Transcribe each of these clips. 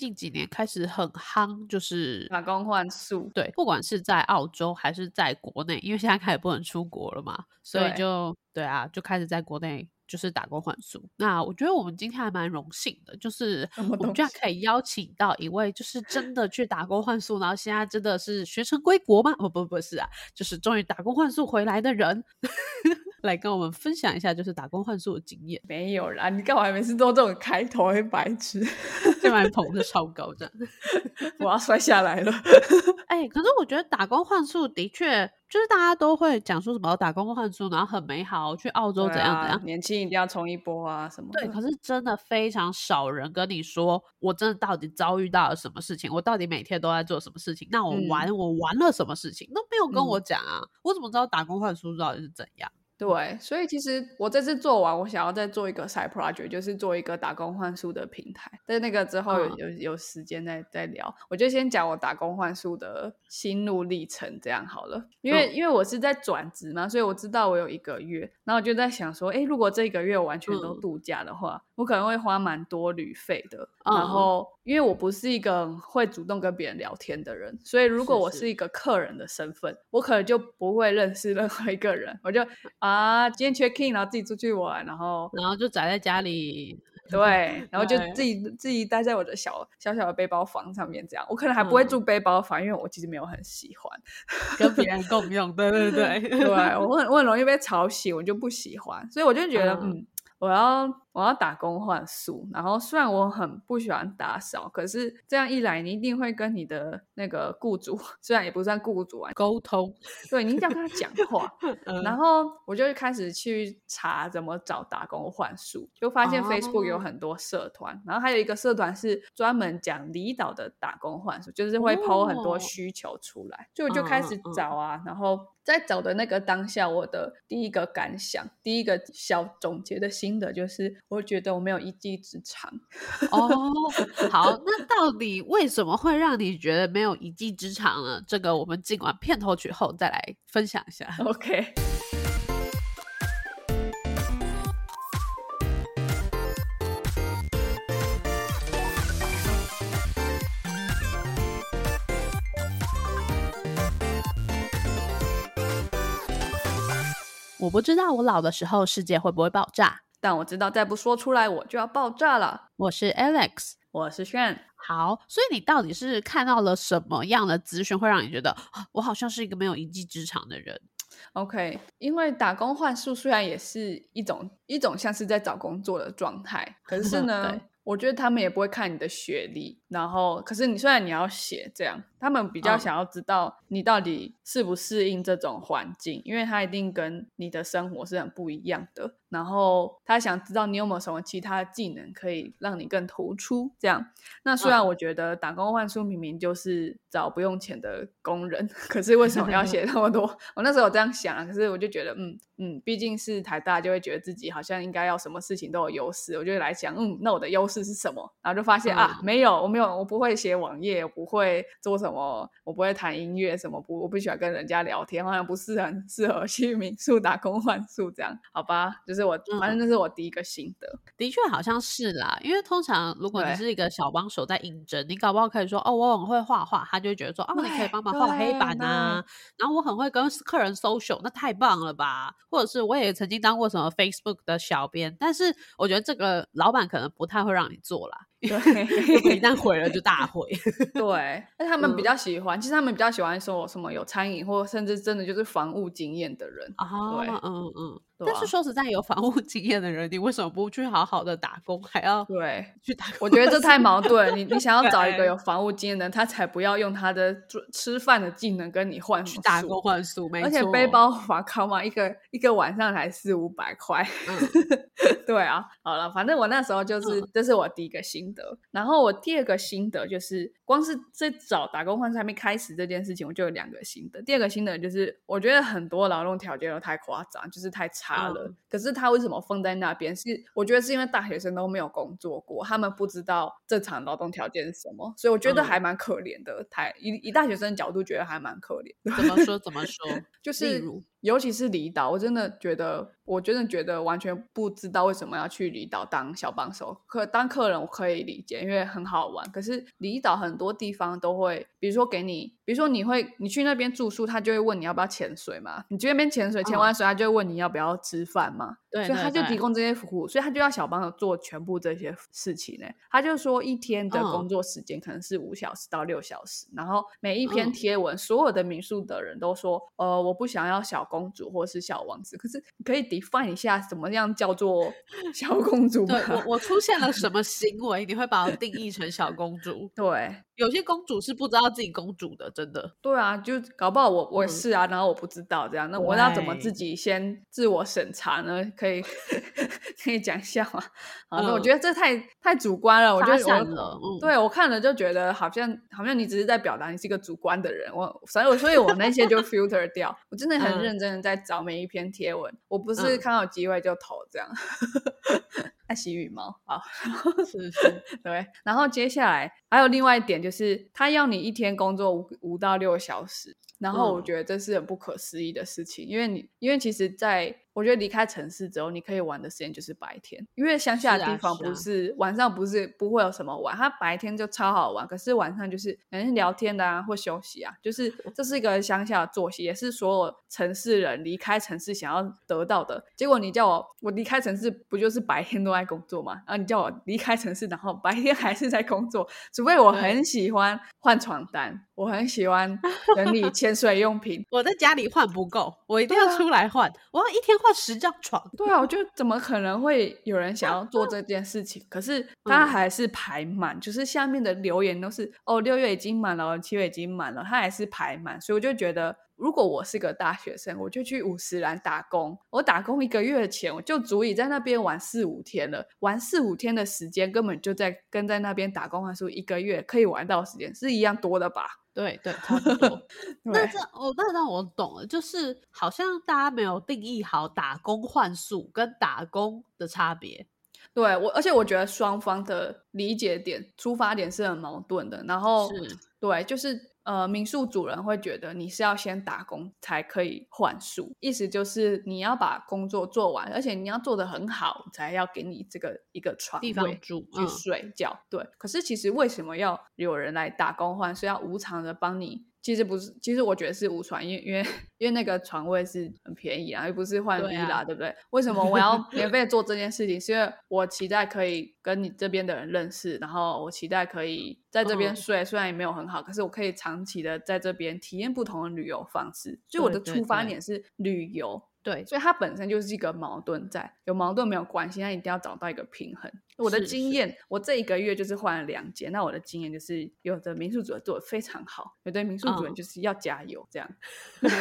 近几年开始很夯，就是打工换宿。对，不管是在澳洲还是在国内，因为现在开始不能出国了嘛，所以就对啊，就开始在国内就是打工换宿。那我觉得我们今天还蛮荣幸的，就是我们居然可以邀请到一位就是真的去打工换宿，然后现在真的是学成归国吗？不不不是啊，就是终于打工换宿回来的人，来跟我们分享一下就是打工换宿的经验。没有啦，你干嘛每次都这种开头，会白痴？这把捧的超高这样。我要摔下来了。哎、可是我觉得打工换宿的确就是大家都会讲说什么打工换宿，然后很美好，去澳洲怎样怎样。年轻一定要冲一波啊什么的。对，可是真的非常少人跟你说，我真的到底遭遇到了什么事情，我到底每天都在做什么事情，那我嗯玩、我玩了什么事情都没有跟嗯我讲啊，我怎么知道打工换宿到底是怎样？对，所以其实我这次做完，我想要再做一个 side project，就是做一个打工换宿的平台。但是那个之后有、嗯。有有时间再再聊，我就先讲我打工换宿的心路历程，这样好了。因为、嗯。因为我是在转职嘛，所以我知道我有一个月，然后我就在想说，哎，如果这一个月我完全都嗯。度假的话，我可能会花蛮多旅费的。嗯然后因为我不是一个会主动跟别人聊天的人，所以如果我是一个客人的身份，我可能就不会认识任何一个人，我就啊，今天 check in，然后自己出去玩，然后然后就宅在家里，对，然后就自己自己待在我的小小小的背包房上面，这样。我可能还不会嗯。住背包房，因为我其实没有很喜欢，跟别人共用，对对对，对我很我很容易被吵醒，我就不喜欢，所以我就觉得嗯。嗯。我要我要打工换宿，然后虽然我很不喜欢打扫，可是这样一来，你一定会跟你的那个雇主，虽然也不算雇主啊，沟通，对你一定要跟他讲话，嗯。然后我就开始去查怎么找打工换宿，就发现 Facebook 有哦很多社团，然后还有一个社团是专门讲离岛的打工换宿，就是会 PO 很多哦需求出来，所以我就开始嗯嗯嗯。找啊，然后在找的那个当下，我的第一个感想，第一个小总结的心得就是，我觉得我没有一技之长。哦，好，那到底为什么会让你觉得没有一技之长呢？这个我们尽管片头曲后再来分享一下。OK。我不知道我老的时候世界会不会爆炸。但我知道再不说出来，我就要爆炸了。我是 Alex。我是炫，好，所以你到底是看到了什么样的资讯，会让你觉得啊我好像是一个没有一技之长的人？OK，因为打工换宿虽然也是一种一种像是在找工作的状态，可是 呢，我觉得他们也不会看你的学历，然后可是你虽然你要写这样，他们比较嗯想要知道你到底适不适应这种环境，因为他一定跟你的生活是很不一样的。然后他想知道你有没有什么其他的技能可以让你更突出。这样，那虽然嗯我觉得打工换书明明就是找不用钱的工人，可是为什么要写那么多？我那时候有这样想啊，可是我就觉得，嗯嗯，毕竟是台大，就会觉得自己好像应该要什么事情都有优势，我就会来想，嗯，那我的优势是什么？然后就发现、啊，嗯没有，我没有，我不会写网页，我不会做什么，我不会弹音乐，什么不，我不喜欢跟人家聊天，好像不是很 适合去民宿打工换宿这样，好吧？就是我，反正那是我第一个心得。的确好像是啦，因为通常如果你是一个小帮手在应征，你搞不好可以说哦，我很会画画，他就会觉得说哦，你可以帮忙画黑板啊，然后我很会跟客人 social，那太棒了吧？或者是我也曾经当过什么 Facebook 的小编，但是我觉得这个老板可能不太会让你做啦，对如果一旦毁了就大毁。对，但他们比嗯较喜欢，其实他们比较喜欢说什么有餐饮或甚至真的就是房务经验的人。哦，对嗯嗯。但是说实在，有房务 经验的人，你为什么不去好好的打工，还要对，去打工？我觉得这太矛盾了。你你想要找一个 有房务经验的人，他才不要用他的做吃饭的技能跟你换去打工换宿，没错。而且背包法靠嘛，一个一个晚上才四五百块。嗯对啊，好了，反正我那时候就是，这是我第一个心得。然后我第二个心得就是，光是在找打工换宿还没开始这件事情，我就有两个心得。第二个心得就是，我觉得很多劳动条件都太夸张，就是太差差了。嗯可是他为什么放在那边？是我觉得是因为大学生都没有工作过，他们不知道正常劳动条件是什么，所以我觉得嗯还蛮可怜的。台以以大学生的角度，觉得还蛮可怜。怎么说怎么说？就是尤其是离岛，我真的觉得，我真的觉得完全不知道为什么要去离岛当小帮手。可当客人我可以理解，因为很好玩。可是离岛很多地方都会，比如说给你，比如说你会你去那边住宿，他就会问你要不要潜水嘛。你去那边潜水，潜嗯完水他就会问你要不要吃饭嘛。对对所以他就提供这些服务，所以他就要小帮手做全部这些事情呢。他就说一天的嗯工作时间可能是五小时到六小时，然后每一篇嗯贴文，所有的民宿的人都说，呃，我不想要小公主或是小王子，可是你可以 define 一下怎么样叫做 小公主吗对？我我出现了什么行为，你会把我定义成小公主？对有些公主是不知道自己公主的，真的。对啊，就搞不好我我也嗯是啊，然后我不知道这样，那我要怎么自己先自我审查呢？可以 可以讲一下吗？好，那我嗯觉得这太太主观了，我觉发得我，嗯，对我看了就觉得好像好像你只是在表达你是一个主观的人，我所以我所以我那些就 filter 掉，我真的很嗯认真的在找每一篇贴文，我不是嗯看到有机会就投这样。爱洗羽毛好，是是，对，然后接下来还有另外一点就是，他要你一天工作五五到六小时，然后我嗯。觉得这是很不可思议的事情，因为你因为其实在我觉得离开城市之后，你可以玩的时间就是白天，因为乡下的地方是啊不是、晚上不是不会有什么玩，它白天就超好玩，可是晚上就是可能聊天的啊或休息啊，就是 这是一个乡下的作息，也是所有城市人离开城市想要得到的。结果你叫我我离开城市，不就是白天都在工作吗？然后你叫我离开城市，然后白天还是在工作，除非我很喜欢换床单，我很喜欢整理 潜水用品。我在家里换不够，我一定要出来换，我要一天换十张床。对啊，我觉得怎么可能会有人想要做这件事情？可是他嗯还是排满，就是下面的留言都是哦，六月已经满了，七月已经满了，他还是排满，所以我就觉得。如果我是个大学生，我就去五十岚打工。我打工一个月的钱，我就足以在那边玩四五天了。玩四五天的时间，根本就在跟在那边打工换宿一个月可以玩到的时间是一样多的吧？对对，差不多。那对这哦那让我懂了，就是好像大家没有定义好打工换宿跟打工的差别。对我，而且我觉得双方的理解点、出发点是很矛盾的。然后，是对，就是呃，民宿主人会觉得你是要先打工才可以换宿，意思就是你要把工作做完，而且你要做的很好，才要给你这个一个床地方位住，去嗯，睡觉。对，可是其实为什么要有人来打工换宿，要无偿的帮你？其实不是，其实我觉得是无床，因为因为因为那个床位是很便宜啊，又不是换对 villa，、啊对不对？为什么我要 免费做这件事情？是因为我期待可以跟你这边的人认识，然后我期待可以在这边嗯睡，虽然也没有很好，可是我可以长期的在这边体验不同的旅游方式。所以我的出发对点是旅游，对，所以它本身就是一个矛盾在，有矛盾没有关系，但一定要找到一个平衡。我的经验，我这一个月就是换了两间，那我的经验就是，有的民宿主人做的非常好，有的民宿主人嗯就是要加油，这样。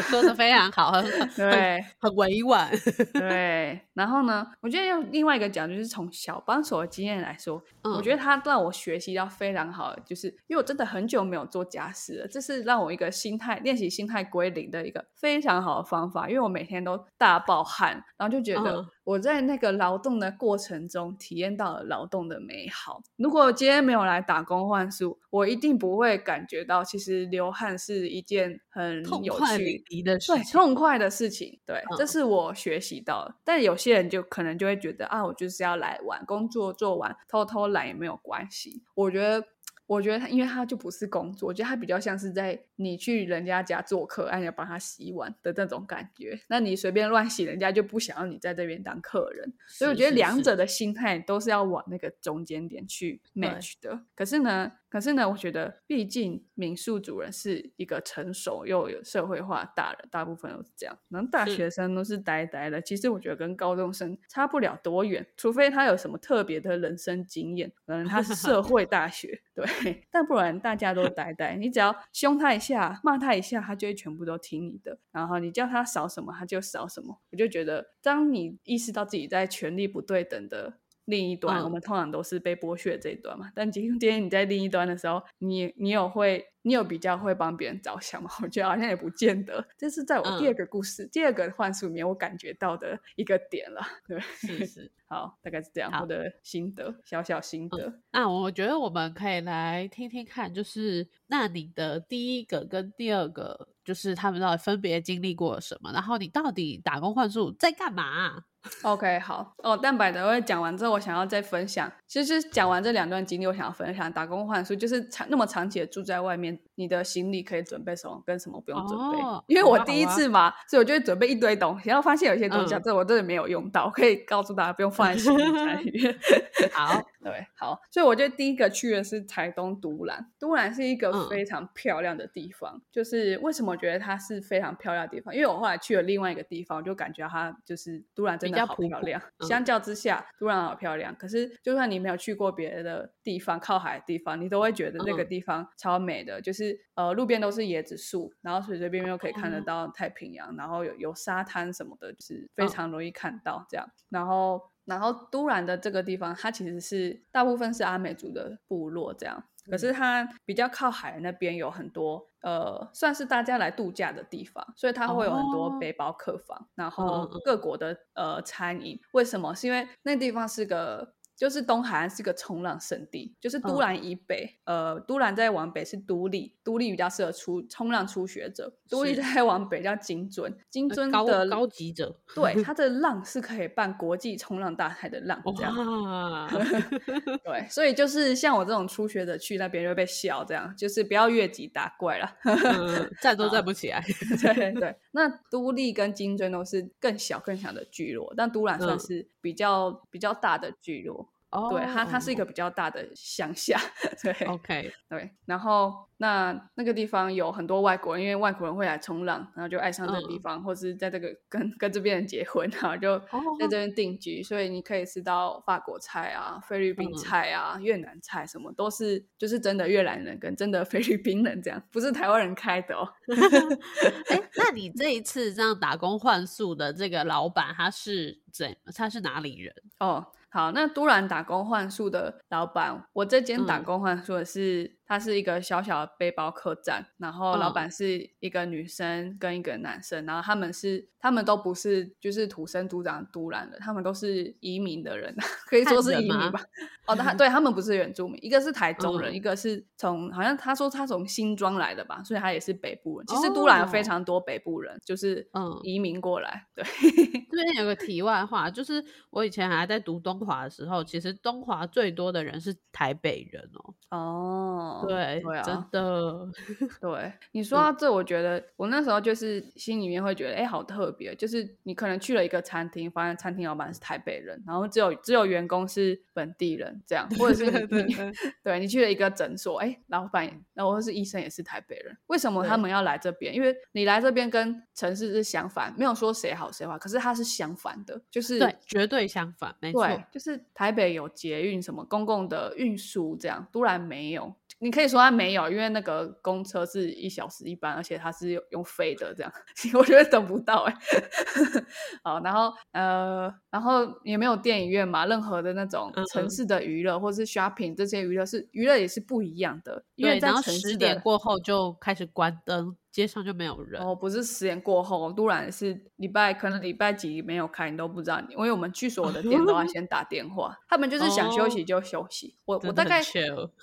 说的非常好，对很委婉。对，然后呢，我觉得用另外一个角度，就是从小帮手的经验来说，我觉得得他让我学习到非常好的，就是因为我真的很久没有做家事了，这是让我一个心态练习心态归零的一个非常好的方法。因为我每天都大爆汗，然后就觉得嗯我在那个劳动的过程中体验到了劳动的美好。如果今天没有来打工换宿，我一定不会感觉到其实流汗是一件很有痛快趣的事对，痛快的事情，对，这嗯是我学习到的。但有些人就可能就会觉得啊，我就是要来玩，工作做完偷偷懒也没有关系。我觉得，我觉得他，因为他就不是工作，我觉得他比较像是在你去人家家做客，按要帮他洗碗的那种感觉。那你随便乱洗，人家就不想要你在这边当客人。所以我觉得两者的心态都是要往那个中间点去 match 的。可是呢，可是呢，我觉得毕竟民宿主人是一个成熟又有社会化大人，大部分都是这样。然后大是学生都是呆呆的，其实我觉得跟高中生差不了多远，除非他有什么特别的人生经验，可能他是社会大学，对，但不然大家都呆呆。你只要凶他一下，骂他一下，他就会全部都听你的。然后你叫他少什么，他就少什么。我就觉得，当你意识到自己在权力不对等的另一端，嗯我们通常都是被剥削这一端嘛。但今今天你在另一端的时候，你你有会，你有比较会帮别人着想吗？我觉得好像也不见得。这是在我第嗯二个故事、第二个幻术里面我感觉到的一个点了。对，是是。好，大概是这样，我的心得，小小心得。那我觉得我们可以来听听看，就是那你的第一个跟第二个，就是他们到底分别经历过什么，然后你到底打工换宿在干嘛？OK，好哦。但百德会讲完之后，我想要再分享。其实讲完这两段经历，我想要分享打工换宿，就是长那么长期的住在外面，你的行李可以准备什么，跟什么不用准备。哦因为我第一次嘛，所以我就会准备一堆东西，然后发现有些东西啊，嗯这我真的没有用到，我可以告诉大家不用放在行李 箱里面。好，对，好，所以我觉得第一个去的是台东都兰。都兰是一个嗯非常漂亮的地方，就是为什么我觉得它是非常漂亮的地方？因为我后来去了另外一个地方，我就感觉它就是都兰真的好漂亮。嗯相较之下，都兰好漂亮。可是就算你没有去过别的地方，靠海的地方，你都会觉得那个嗯地方超美的。就是呃，路边都是椰子树，然后随随便便又可以看得哦到太平洋，然后有有沙滩什么的，就是非嗯常容易看到这样。然后然后都兰的这个地方，它其实是大部分是阿美族的部落这样，可是它比较靠海那边有很多呃，算是大家来度假的地方，所以它会有很多哦背包客房，然嗯后嗯各国的呃餐饮。为什么？是因为那地方是个。就是东海岸是个冲浪圣地，就是都嗯兰以北，呃，都兰再往北是都立，都立比较适合初冲浪初学者，都立是再往北叫金樽，金樽高的高级者，对，它的 浪是可以办国际冲浪大赛的浪，这样。哇，对，所以就是像我这种初学者去那边就会被笑，这样就是不要越级打怪了。嗯，站都站不起来。对对，那都立跟金樽都是更小更小的聚落，但都兰算嗯是比较、比较大的聚落。哦，对，它它是一个比较大的乡下。对 OK，对，然后那那个地方有很多外国人，因为外国人会来冲浪，然后就爱上这个地嗯方，或是在这个跟跟这边人结婚，然后就哦在这边定居，所以你可以吃到法国菜啊、菲律宾嗯菜啊、越南菜，什么都是就是真的越南人跟真的菲律宾人这样，不是台湾人开的哦。哎，那你这一次这样打工换宿的这个老板，他是怎？他是哪里人？哦，好，那都兰打工换宿的老板，我这间打嗯。工换宿的是，它是一个小小的背包客栈，然后老嗯板是一个女生跟一个男生，然后他们是他们都不是就是土生土长的都兰的，他们都是移民的人，可以说是移民吧。哦，他对 他们不是原住民，一个是台中人，嗯一个是从好像他说他从新庄来的吧，所以他也是北部人。其实都兰有非哦常多北部人，就是嗯移民过来，对。这 边有个题外话，就是我以前还在读东华的时候，其实东华最多的人是台北人哦。哦，对，对啊，真的，对你说到这，我觉得我那时候就是心里面会觉得，哎、好特别。就是你可能去了一个餐厅，发现餐厅老板是台北人，然后只有只有员工是本地人，这样，或者是你你对你去了一个诊所，哎、老板然后或是医生也是台北人，为什么他们要来这边？因为你来这边跟城市是相反，没有说谁好谁坏，可是它是相反的，就是对，绝对相反，没错。就是台北有捷运什么公共的运输，这样都然没有。你可以说它没有，因为那个公车是一小时一班，而且它是用用飞的，这样 我觉得等不到哎、好，然后呃，然后也没有电影院嘛，任何的那种城市的娱乐或是 shopping 这些娱乐是娱乐也是不一样的，因为对，在十点过后就开始关灯，街上就没有人。哦，不是十点过后，突然是礼拜，可能礼拜几没有开，你都不知道。因为我们去所有的店都要先打电话，他们就是想休息就休息。我我大概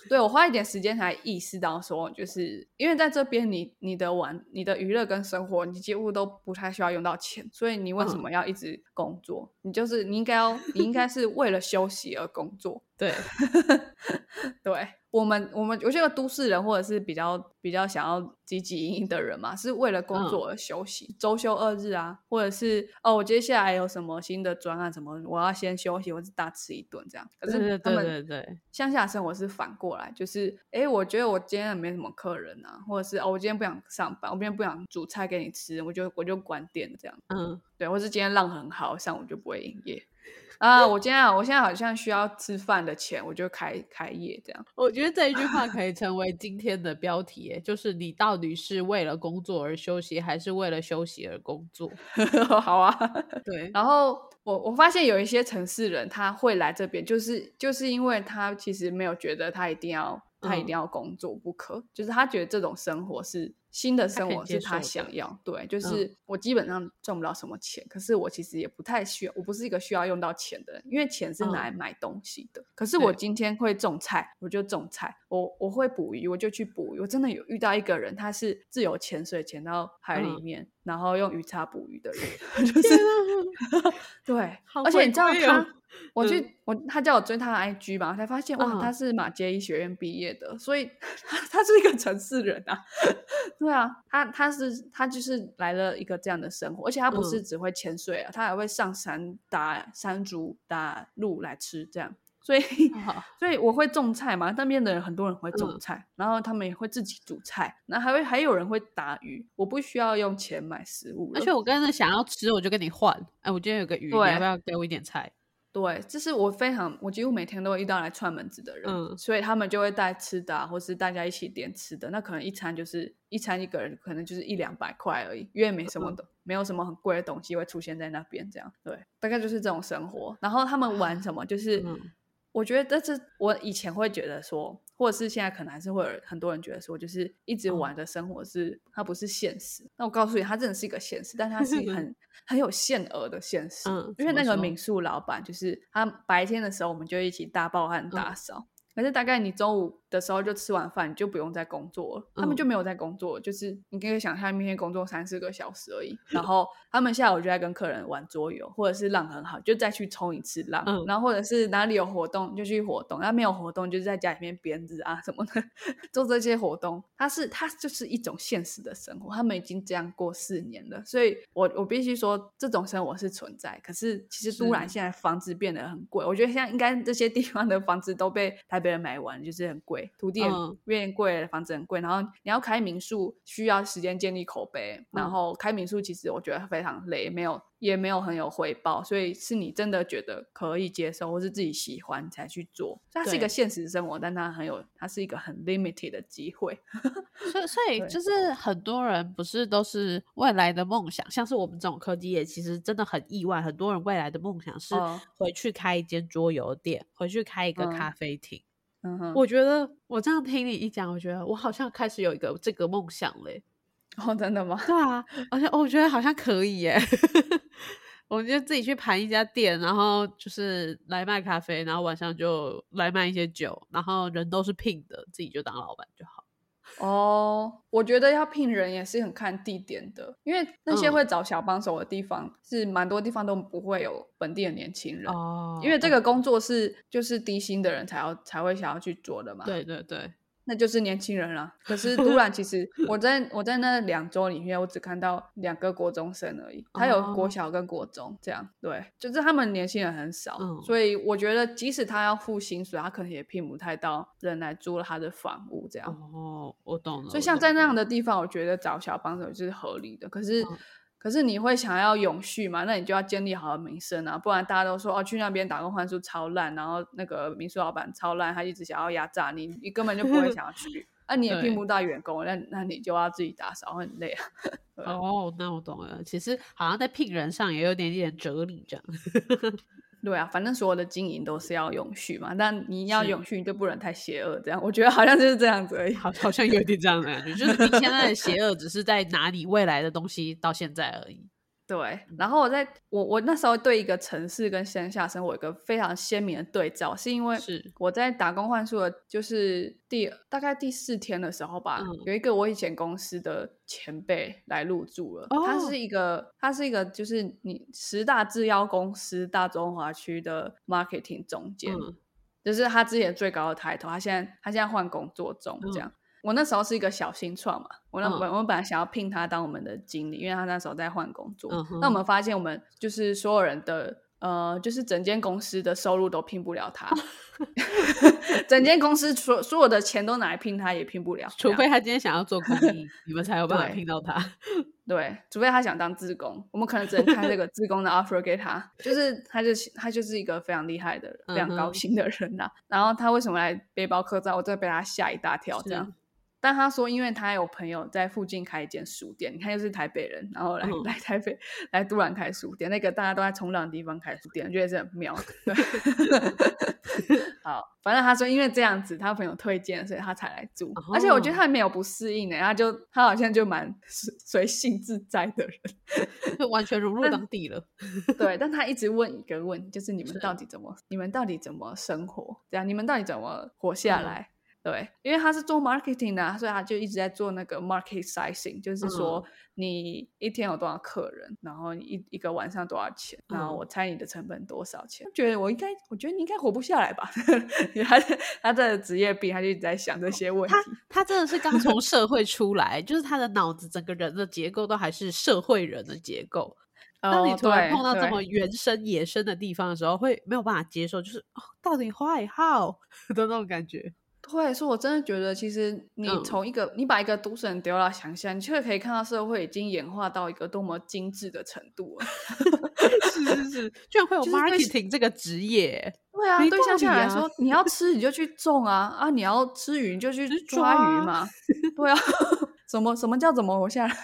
对我花一点时间才意识到说，就是因为在这边你你的玩、你的娱乐跟生活，你几乎都不太需要用到钱，所以你为什嗯么要一直工作？你就是你应该要你应该是为了休息而工作。对，对我们，我们我觉得都市人或者是比较比较想要积极营营的人嘛，是为了工作而休息，周休二日啊，或者是哦，我接下来有什么新的专案什么，我要先休息，或是大吃一顿这样。可对对对是他们对对，乡下生活是反过来，就是哎，我觉得我今天没什么客人啊，或者是哦，我今天不想上班，我今天不想煮菜给你吃，我就我就关店这样。嗯，对，或是今天浪很好，上午就不会营业。啊，我今天我现在好像需要吃饭的钱，我就开开业这样。我觉得这一句话可以成为今天的标题，就是你到底是为了工作而休息，还是为了休息而工作？好啊，对，然后我我发现有一些城市人他会来这边，就是就是因为他其实没有觉得他一定要他一定要工作不可，就是他觉得这种生活是。新的生活是他想要，对，就是我基本上赚不到什么钱，可是我其实也不太需要，我不是一个需要用到钱的人，因为钱是拿来买东西的。可是我今天会种菜，我就种菜；我我会捕鱼，我就去捕鱼。我真的有遇到一个人，他是自由潜水潜到海里面，然后用鱼叉捕鱼的人，就是对，而且你知道他。我去，我他叫我追他的 IG 嘛，我才发现哇，他是马街医学院毕业的，所以他他是一个城市人啊。对啊，他他是他就是来了一个这样的生活，而且他不是只会潜水啊，他还会上山打山竹、打鹿来吃这样。所以 所以我会种菜嘛，那边的人很多人会种菜，然后他们也会自己煮菜，那还会还有人会打鱼，我不需要用钱买食物，而且我跟着想要吃，我就跟你换。哎，我今天有个鱼，你要不要给我一点菜？对，这是我非常，我几乎每天都会遇到来串门子的人，所以他们就会带吃的，或是大家一起点吃的。那可能一餐就是一餐一个人，可能就是一两百块而已，因为没什么的，没有什么很贵的东西会出现在那边。这样，对，大概就是这种生活。然后他们玩什么，就是我觉得这是我以前会觉得说。或者是现在可能还是会有很多人觉得说，就是一直玩的生活是它不是现实。那我告诉你，它真的是一个现实，但它是 很很有限额的现实。嗯，因为那个民宿老板就是他白天的时候，我们就一起大爆汗打扫。可是大概你中午的时候就吃完饭，你就不用再工作了。他们就没有在工作，就是你可以想象，明天工作三四个小时而已。然后他们下午就在跟客人玩桌游，或者是浪很好，就再去冲一次浪。然后或者是哪里有活动就去活动，那没有活动就是在家里面编织啊什么的，做这些活动。它是它就是一种现实的生活。他们已经这样过四年了，所以我我必须说这种生活是存在。可是其实都兰现在房子变得很贵，我觉得现在应该这些地方的房子都被台北。别人买完就是很贵，土地越贵，房子很贵。然后你要开民宿，需要时间建立口碑。然后开民宿其实我觉得非常累，没有也没有很有回报。所以是你真的觉得可以接受，或是自己喜欢才去做。它是一个现实生活，但它很有，它是一个很 limited 的机会。所以，所以就是很多人不是都是未来的梦想，像是我们这种科技业，其实真的很意外。很多人未来的梦想是回去开一间桌游店，回去开一个咖啡厅。我觉得我这样听你一讲，我觉得我好像开始有一个这个梦想嘞。哦，真的吗？对啊，而且我觉得好像可以耶。我就自己去盘一家店，然后就是来卖咖啡，然后晚上就来卖一些酒，然后人都是聘的，自己就当老板就好。哦，我觉得要聘人也是很看地点的，因为那些会找小帮手的地方，是蛮多地方都不会有本地的年轻人。哦，因为这个工作是就是低薪的人才要才会想要去做的嘛。对对对。那就是年轻人了。可是突然，其 实我在我在那两周里面，我只看到两个国中生而已。他有国小跟国中这样，对，就是他们年轻人很少。所以我觉得，即使他要付薪水，他可能也聘不太到人来租了他的房屋这样。哦，我懂了。所以像在那样的地方，我觉得找小帮手就是合理的。可是。可是你会想要永续嘛？那你就要建立好的名声啊，不然大家都说哦，去那边打工换宿超烂，然后那个民宿老板超烂，他一直想要压榨你，你根本就不会想要去。那 你也聘不到员工，那那你就要自己打扫，很累啊。哦，那我懂了。其实好像在聘人上也有点点哲理这样。对啊，反正所有的经营都是要永续嘛，但你要永续，你就不能太邪恶。这样，我觉得好像就是这样子而已。好，好像有点这样的感觉，就是你现在的邪恶只是在拿你未来的东西到现在而已。对，然后我在我我那时候对一个城市跟乡下生活一个非常鲜明的对照，是因为是我在打工换宿的，就是第大概第四天的时候吧，有一个我以前公司的前辈来入住了。他是一个，他是一个，就是你十大制药公司大中华区的 marketing 总监，就是他之前最高的抬头，他现在他现在换工作中，这样。我那时候是一个小新创嘛，我那本我本来想要聘他当我们的经理，因为他那时候在换工作。那我们发现我们就是所有人的呃，就是整间公司的收入都聘不了他，整间公司所所有的钱都拿来聘他，也聘不了。除非他今天想要做公益，你们才有办法聘到他。对，除非他想当自工，我们可能只能开这个自工的 offer 给他。就是他就他就是一个非常厉害的、非常高薪的人呐。然后他为什么来背包客栈？我真的被他吓一大跳，这样。但他说，因为他有朋友在附近开一间书店，你看又是台北人，然后来、嗯来台北来都兰开书店，那个大家都在冲浪的地方开书店，我觉得是很妙。对，好，反正他说因为这样子，他朋友推荐，所以他才来住。而且我觉得他没有不适应的，他就他好像就蛮随随性自在的人。就完全融入当地了。对，但他一直问一个问题，就是你们到底怎么，你们到底怎么生活？这样，你们到底怎么活下嗯来？对，因为他是做 marketing 的啊、所以他就一直在做那个 market sizing，就是说嗯你一天有多少客人，然后你一一个晚上多少钱，然后嗯我猜你的成本多少钱。觉得我应该，我觉得你应该活不下来吧？他他的职业病，他就一直在想这些问题。他真的是刚从 社会出来，就是他的脑子整个人的结构都还是社会人的结构。当你哦突然碰到这对么原生野生的地方的时候，会没有办法接受，就是哦，到底 why how 的那种感觉。对，所以我真的觉得，其实你嗯从一个、你把一个都市人丢到乡下，你就会可以看到社会已经演化到一个多么精致的程度了。是是是，居然会有 marketing 这个职业，对啊，对下来说，你要吃你就去种啊，啊，你要吃鱼你就去抓鱼嘛。对啊，什么什么叫怎么活下来？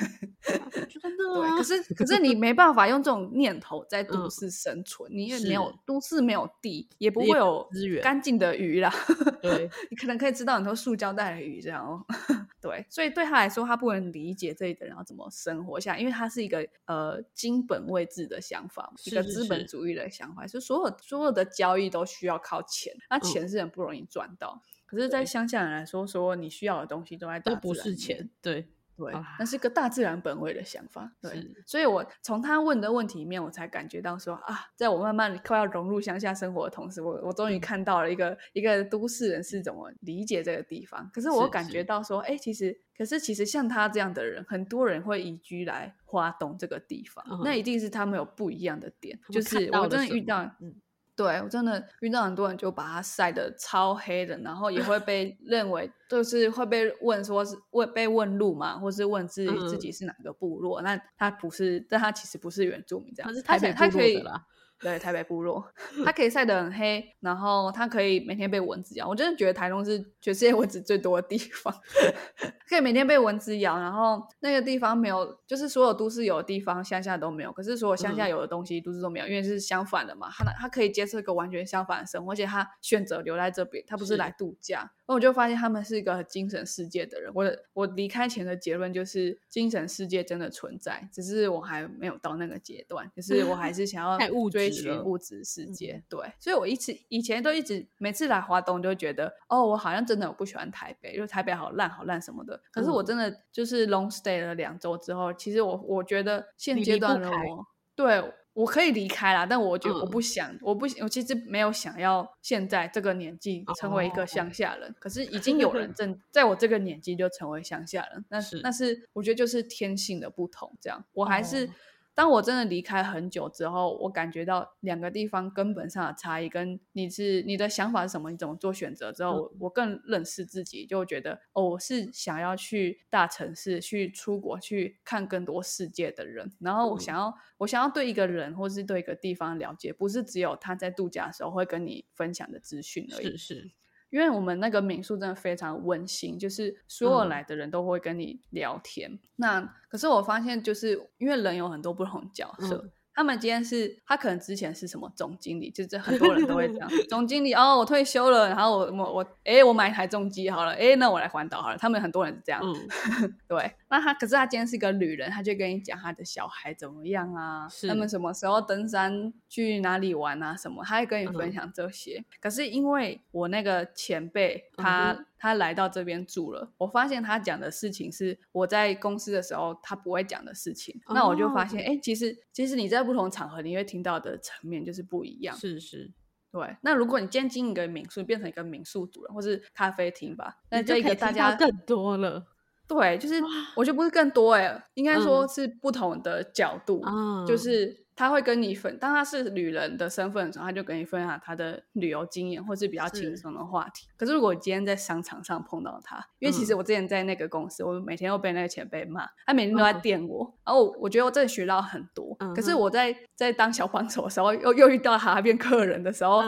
就真的对，啊可是。可是你没办法用这种念头在都嗯。市生存，你也是没有都市没有地，也不会有资源干净的鱼啦。对，你可能可以吃到很多塑胶袋的鱼这样哦。对，所以对他来说，他不能理解这里的人要怎么生活下，因为他是一个呃金本位制的想法，一个资本主义的想法，就所有所有的交易都需要靠钱，那嗯。钱是很不容易赚到。可是，在乡下人来说，所有你需要的东西都在大都不是钱，对，对啊，那是个大自然本位的想法。对，所以我从他问的问题里面，我才感觉到说啊，在我慢慢快要融入乡下生活的同时，我我终于嗯看到了一个一个都市人是怎么理解这个地方。可是我感觉到说，哎，其实可是其实像他这样的人，很多人会移居来花东这个地方，那嗯一定是他们有不一样的点。就是我真的遇到，嗯对我真的遇到很多人就把他晒得超黑的，然后也会 被认为就是会被问说是问被问路嘛，或是问自己、自嗯。己是哪个部落，那他不是，但他其实不是原住民这样，他是他台北部想他可以落的啦，对台北部落，它可以晒得很黑，然后它可以每天被蚊子咬。我真的觉得台中是全世界蚊子最多的地方，可以每天被蚊子咬，然后那个地方没有，就是所有都市有的地方乡下都没有，可是所有乡下嗯有的东西都市都没有，因为是相反的嘛。他他可以接受一个完全相反的生活，而且他选择留在这边，他不是是来度假。那我就发现他们是一个精神世界的人。我我离开前的结论就是，精神世界真的存在，只是我还没有到那个阶段，就是我还是想要 物追寻物质世界。嗯对，所以我一直以前都一直每次来华东就觉得，哦，我好像真的我不喜欢台北，因为台北好烂好烂什么的。可是我嗯真的就是 long stay 了两周之后，其实我我觉得现阶段的我，对我可以离开啦，但我觉得我嗯。不想，我不我其实没有想要现在这个年纪成为一个哦。乡下人，可是已经有人 正在我这个年纪就成为乡下人，那是。那是我觉得就是天性的不同，这样。我还是。哦当我真的离开很久之后，我感觉到两个地方根本上的差异，跟你是你的想法是什么，你怎么做选择之后，我我更认识自己，就觉得哦，我是想要去大城市，去出国，去看更多世界的人。然后我嗯想要，我想要对一个人或是对一个地方了解，不是只有他在度假的时候会跟你分享的资讯而已。是是，因为我们那个民宿真的非常温馨，就是所有嗯来的人都会跟你聊天。那可是我发现，就是因为人有很多不同角色。嗯他们今天是，他可能之前是什么总经理，就是很多人都会这样。总经理哦，我退休了，然后我我我，哎，我买一台重机好了，哎，那我来环岛好了。他们很多人是这样，嗯，对。那他可是他今天是一个旅人，他就跟你讲他的小孩怎么样啊，是他们什么时候登山去哪里玩啊，什么，他会跟你分嗯享这些。可是因为我那个前辈他、嗯他来到这边住了，我发现他讲的事情是我在公司的时候他不会讲的事情。那我就发现，哦哎、其实其实你在不同场合你会听到的层面就是不一样。是是，对，那如果你今天经营一个民宿，变成一个民宿主人或是咖啡厅吧，那就这个大家到更多了对，就是我觉得不是更多哎、应该说嗯。是不同的角度，嗯，就是他会跟你分，当他是旅人的身份的时候，他就跟你分享他的旅游经验或是比较轻是。松的话题。可是如果你今天在商场上碰到他，因为其实嗯。我之前在那个公司，我每天都被那个前辈骂，他每天都在嗯。电我，然后我我觉得我真的学到很多。嗯。可是我在在当小帮手的时候，又又遇到他变客人的时候，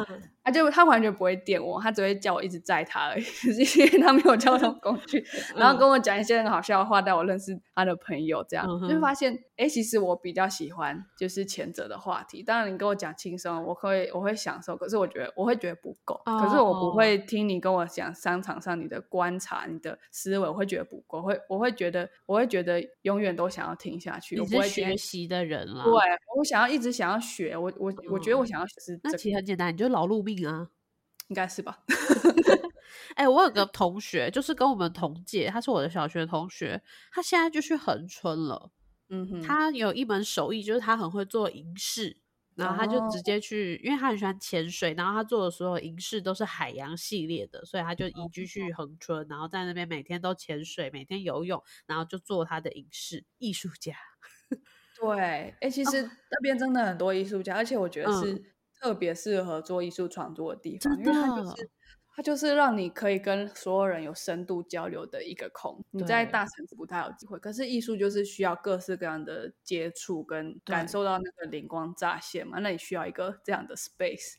嗯他就他完全不会电我，他只会叫我一直载他而已，因为他没有交通工具，然后跟我讲一些很好笑的话，带我认识他的朋友，这样就会发现，哎，其实我比较喜欢就是前者的话题。当然，你跟我讲轻松，我会我会享受，可是我觉得我会觉得不够，可是我不会听你跟我讲商场上你的观察、你的思维，我会觉得不够，会我会觉得我会觉得永远都想要听下去。你是学习的人了，对我想要一直想要学，我我我觉得我想要学是那其实很简单，你就劳碌命。啊，应该是吧。哎，我有个同学，就是跟我们同届，他是我的小学同学，他现在就去横春了。嗯哼，他有一门手艺，就是他很会做银饰，然后他就直接去，因为他很喜欢潜水，然后他做的所有银饰都是海洋系列的，所以他就移居去横村，然后在那边每天都潜水，每天游泳，然后就做他的银饰，艺术家。对，哎，其实那边真的很多艺术家，而且我觉得是。特别适合做艺术创作的地方，因为它就是它就是让你可以跟所有人有深度交流的一个空。你在大城市不太有机会，可是艺术就是需要各式各样的接触跟感受到那个灵光乍现嘛。那你需要一个这样的 space，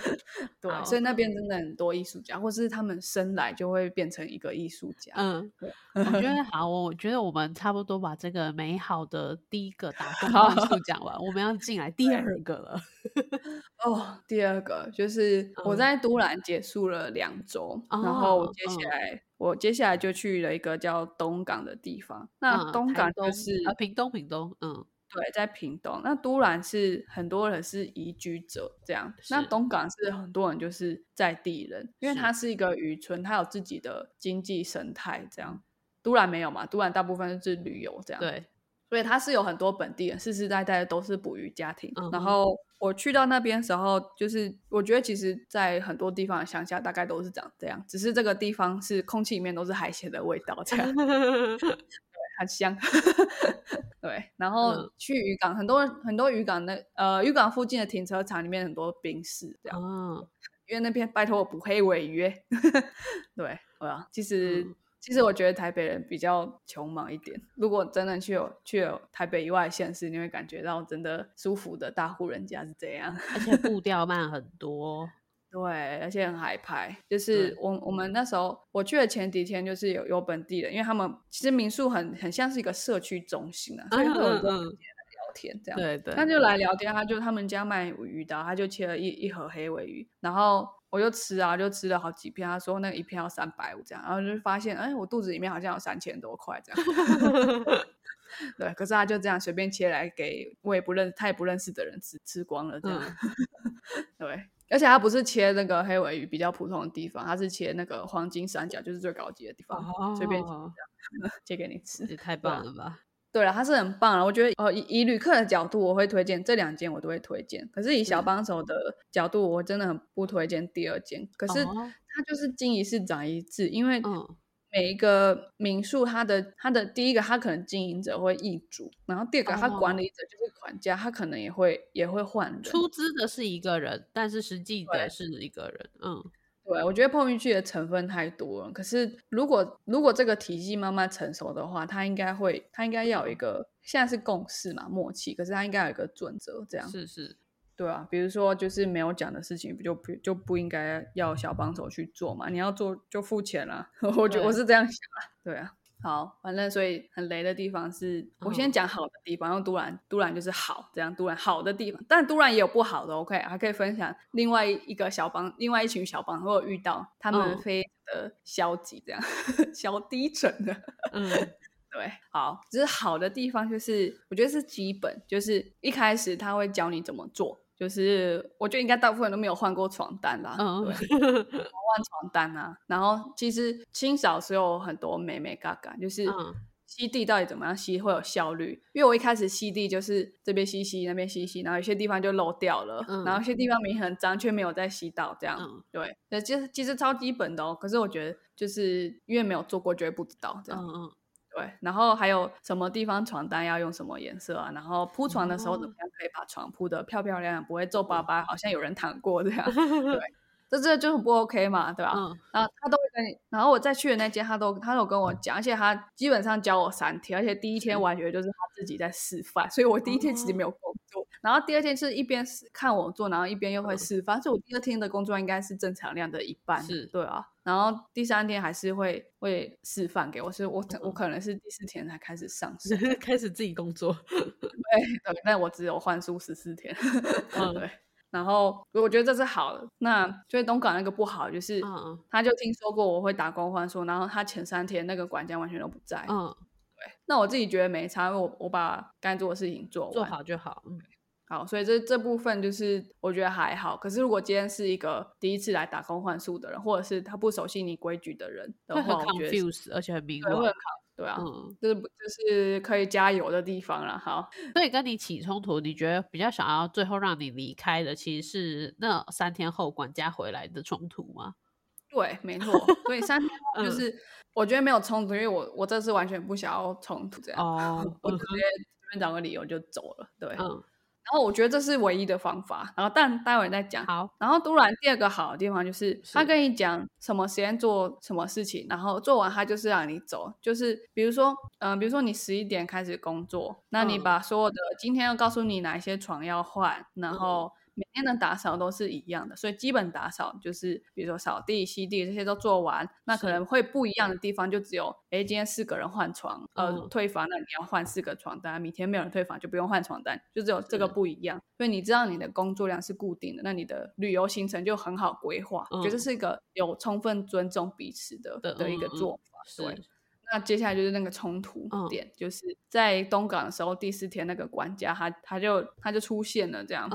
对，所以那边真的很多艺术家，或是他们生来就会变成一个艺术家。嗯，我觉得 好，我觉得我们差不多把这个美好的第一个打工艺术讲完，我们要进来第二个了。哦，第二个就是我在都兰结束了两周，然后我接下来我接下来就去了一个叫东港的地方。那东港就是啊，屏东，屏东，嗯，对，在屏东。那都兰是很多人是移居者这样，那东港是很多人就是在地人，因为它是一个渔村，它有自己的经济生态这样。都兰没有嘛？都兰大部分是旅游这样，对。所以它是有很多本地人，世世代代都是捕鱼家庭。然后我去到那边时候，就是我觉得其实，在很多地方的乡下大概都是长这样，只是这个地方是空气里面都是海鲜的味道，这样 对，很香。对，然后去渔港，很多很多渔港的呃渔港附近的停车场里面很多冰室这样，因为那边拜托我不黑违约。对，对啊，其实。其实我觉得台北人比较穷忙一点。如果真的去有去有台北以外县市，你会感觉到真的舒服的大户人家是这样，而且步 调慢很多。对，而且很海派。就是我我们那时候我去的前几天，就是有有本地人，因为他们其实民宿很很像是一个社区中心啊，所以会有很多聊天这样。对对，他就来聊天，他就他们家卖鱼的，他就切了一一盒黑尾鱼，然后。我就吃啊，就吃了好几片。他说那一片要三百五这样，然后就发现，哎，我肚子里面好像有三千多块这样。对，可是他就这样随便切来给我也不认他也不认识的人吃吃光了这样。对，而且他不是切那个黑尾鱼比较普通的地方，他是切那个黄金三角，就是最高级的地方，随便切这样 切给你吃，也太棒了吧。对了，它是很棒了。我觉得，哦，以以旅客的角度，我会推荐这两间，我都会推荐。可是以小帮手的角度，我真的很不推荐第二间。可是它就是经一事长一智，因为每一个民宿，它的它的第一个，它可能经营者会易主，然后第二个，它管理者就是管家，他可能也会也会换人。出资的是一个人，但是实际的是一个人，嗯。对，我觉得碰运气的成分太多了。可是如果如果这个体系慢慢成熟的话，它应该会，它应该要有一个，现在是共识嘛，默契。可是它应该有一个准则，这样是是，对啊。比如说，就是没有讲的事情，不就不就不应该要小帮手去做嘛？你要做就付钱 了，我觉我是这样想啊，对啊。好，反正所以很雷的地方是我先讲好的地方，用都然，都然就是好，这样都然好的地方，但都然也有不好的，OK，还可以分享另外一个小帮，另外一群小帮，如果遇到他们非常的消极，这样 消低沉的，嗯，对，好，只是好的地方就是我觉得是基本，就是一开始他会教你怎么做。就是我觉得应该大部分人都没有换过床单啦，嗯，换床单啊。然后其实清扫是有很多美美嘎嘎，就是吸地到底怎么样吸会有效率。因为我一开始吸地就是这边吸吸那边吸吸，然后有些地方就漏掉了，然后有些地方明明很脏却没有再吸到，这样对，那其实其实超基本的哦。可是我觉得就是因为没有做过，就会不知道这样。嗯嗯。对，然后还有什么地方床单要用什么颜色啊？然后铺床的时候怎么样可以把床铺的漂漂亮亮，不会皱巴巴，好像有人躺过这样？对，这这就很不 OK 嘛，对吧？嗯然后他都会跟你，然后我再去的那间，他都他都跟我讲，而且他基本上教我三天，而且第一天完全就是他自己在示范，所以我第一天其实没有工作，然后第二天是一边看我做，然后一边又会示范，所以我第二天的工作应该是正常量的一半。是对啊。然后第三天还是会会示范给我，所以我我可能是第四天才开始上手，开始自己工作。对 对，但我只有换书十四天。嗯 对。然后我觉得这是好的，那所以东港那个不好，就是他就听说过我会打工换书，然后他前三天那个管家完全都不在。嗯，对。那我自己觉得没差，因为我我把该做的事情做做好就好。嗯，好，所以这这部分就是我觉得还好。可是如果今天是一个第一次来打工换宿的人，或者是他不熟悉你规矩的人的话，我觉得而且很迷惘。对啊，就是就是可以加油的地方了。好，所以跟你起冲突，你觉得比较想要最后让你离开的，其实是那三天后管家回来的冲突吗？对，没错。所以三天就是我觉得没有冲突，因为我我这次完全不想要冲突，这样哦，我直接随便找个理由就走了。对，嗯。然后我觉得这是唯一的方法，然后但待会再讲。好，然后突然第二个好的地方就是他跟你讲什么时间做什么事情，然后做完他就是让你走，就是比如说，嗯，比如说你十一点开始工作，那你把所有的今天要告诉你哪一些床要换，然后。每天的打扫都是一样的，所以基本打扫就是，比如说扫地、吸地这些都做完，那可能会不一样的地方就只有，哎，今天四个人换床，呃，退房那你要换四个床单，明天没有人退房就不用换床单，就只有这个不一样。所以你知道你的工作量是固定的，那你的旅游行程就很好规划，觉得是一个有充分尊重彼此的的一个做法。对，那接下来就是那个冲突点，就是在东港的时候第四天那个管家他他就他就出现了这样。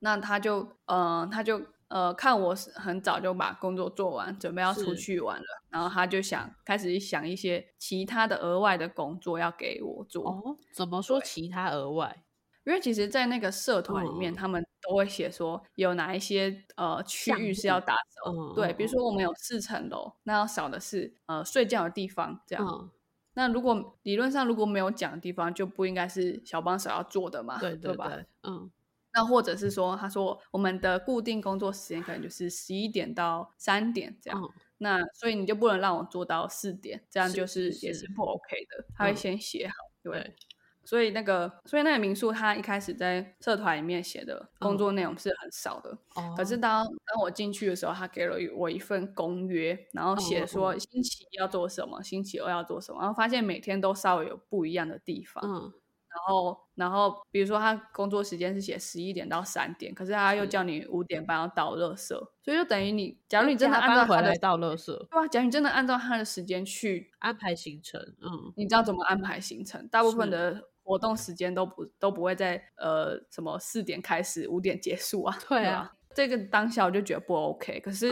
那他就，呃，他就，呃，看我很早就把工作做完，准备要出去玩了，然后他就想开始想一些其他的额外的工作要给我做。哦，怎么说其他额外？因为其实，在那个社团里面，他们都会写说有哪一些呃区域是要打扫。对，比如说我们有四层楼，那要扫的是呃睡觉的地方，这样。那如果理论上如果没有讲的地方，就不应该是小帮手要做的嘛？对对吧？嗯。那或者是说，他说我们的固定工作时间可能就是十一点到三点这样，那所以你就不能让我做到四点，这样就是也是不 OK 的。他会先写好，对。所以那个，所以那个民宿他一开始在社团里面写的工作内容是很少的，可是当当我进去的时候，他给了我一份公约，然后写说星期一要做什么，星期二要做什么，然后发现每天都稍微有不一样的地方。嗯。然后，然后，比如说他工作时间是写十一点到三点，可是他又叫你五点半要到垃圾，所以就等于你，假如你真的按照回来到垃圾，对啊，假如你真的按照他的时间去安排行程，嗯，你知道怎么安排行程？大部分的活动时间都不都不会在呃什么四点开始五点结束啊，对啊，这个当下我就觉得不 OK，可是。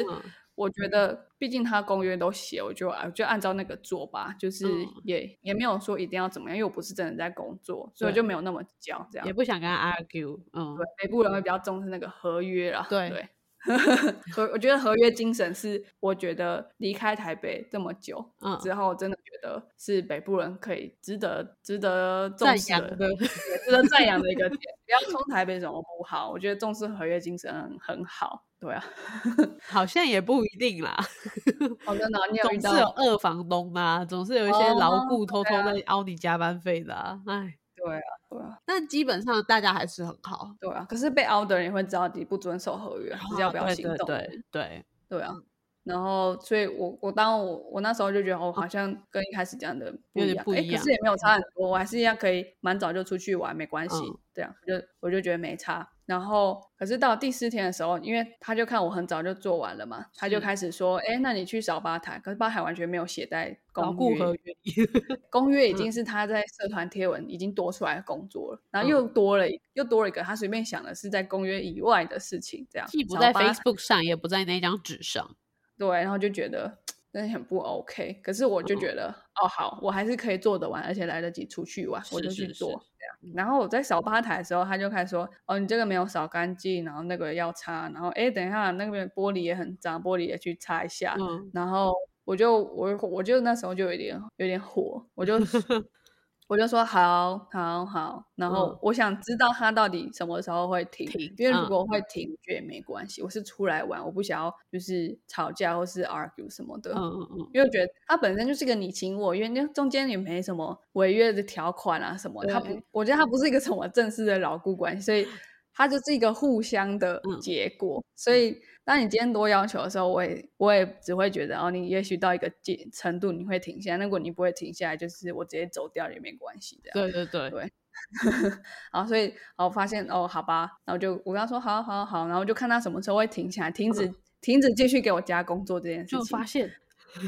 我觉得，毕竟他公约都写，我就就按照那个做吧，就是也也没有说一定要怎么样，因为我不是真的在工作，所以就没有那么焦，这样也不想跟他 argue。嗯，对，北部人会比较重视那个合约啦。对对，合我觉得合约精神是，我觉得离开台北这么久嗯之后，真的觉得是北部人可以值得值得重视的，值得赞扬的一个点。不要冲台北怎么不好？我觉得重视合约精神很很好。对啊，好像也不一定啦。哦，真的，总是有二房东嘛，总是有一些牢固偷偷在凹你加班费的。哎，对啊，对啊。但基本上大家还是很好。对啊，可是被凹的人也会知道你不遵守合约，还是要不要行动？对对对啊。然后，所以我我当我我那时候就觉得，我好像跟一开始讲的不一样，哎，可是也没有差很多，我还是一样可以蛮早就出去玩，没关系。这样，就我就觉得没差。然后，可是到第四天的时候，因为他就看我很早就做完了嘛，他就开始说：“哎，那你去扫吧台。”可是吧台完全没有写在公约里，公约已 经是他在社团贴文已经多出来的工作了，然后又多了又多了一个他随便想的是在公约以外的事情，这样既不在 Facebook 上，也不在那张纸上，对，然后就觉得真的很不 OK。可是我就觉得，哦，好，我还是可以做得完，而且来得及出去玩，我就去做。然后我在扫吧台的时候，他就开始说：“哦，你这个没有扫干净，然后那个要擦。然后哎，等一下，那边玻璃也很脏，玻璃也去擦一下。”然后我就我我就那时候就有点有点火，我就 我就说好，好，好，然后嗯我想知道他到底什么时候会停，停因为如嗯果会停，我觉得也没关系。我是出来玩，我不想要就是吵架或是 argue 什么的，嗯嗯嗯，因为我觉得他本身就是个你情我愿，那中间也没什么违约的条款啊什么，他不，我觉得他不是一个什么正式的牢固关系，所以 它就是一个互相的嗯结果。所以当你今天多要求的时候，我也我也只会觉得，哦，你也许到一个阶程度你会停下来，如果你不会停下来，就是我直接走掉也没关系的。对对对，对然后 所以，哦，我发现哦，好吧，然后就我跟他说好好好，然后就看他什么时候会停下来，停止停止继续给我加工作这件事情就发。现，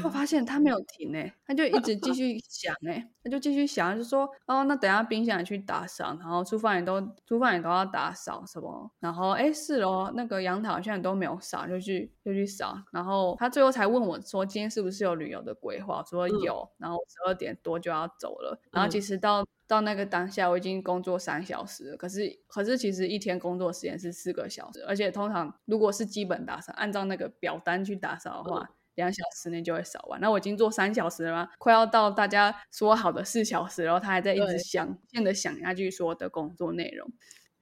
我发现他没有停诶、他就一直继续想诶、他就继续想，就说哦，那等下冰箱也去打扫，然后厨房也都厨房也都要打扫什么，然后诶，是哦，那个阳台好像都没有扫，就去就去扫，然后他最后才问我说今天是不是有旅游的规划，我说嗯有，然后十二点多就要走了，然后其嗯实到。到那个当下，我已经工作三小时了。可是，可是其实一天工作时间是四个小时，而且通常如果是基本打扫，按照那个表单去打扫的话，两小时内就会扫完。那我已经做三小时了嘛，快要到大家说好的四小时，然后他还在一直对想，现在想下去说的工作内容。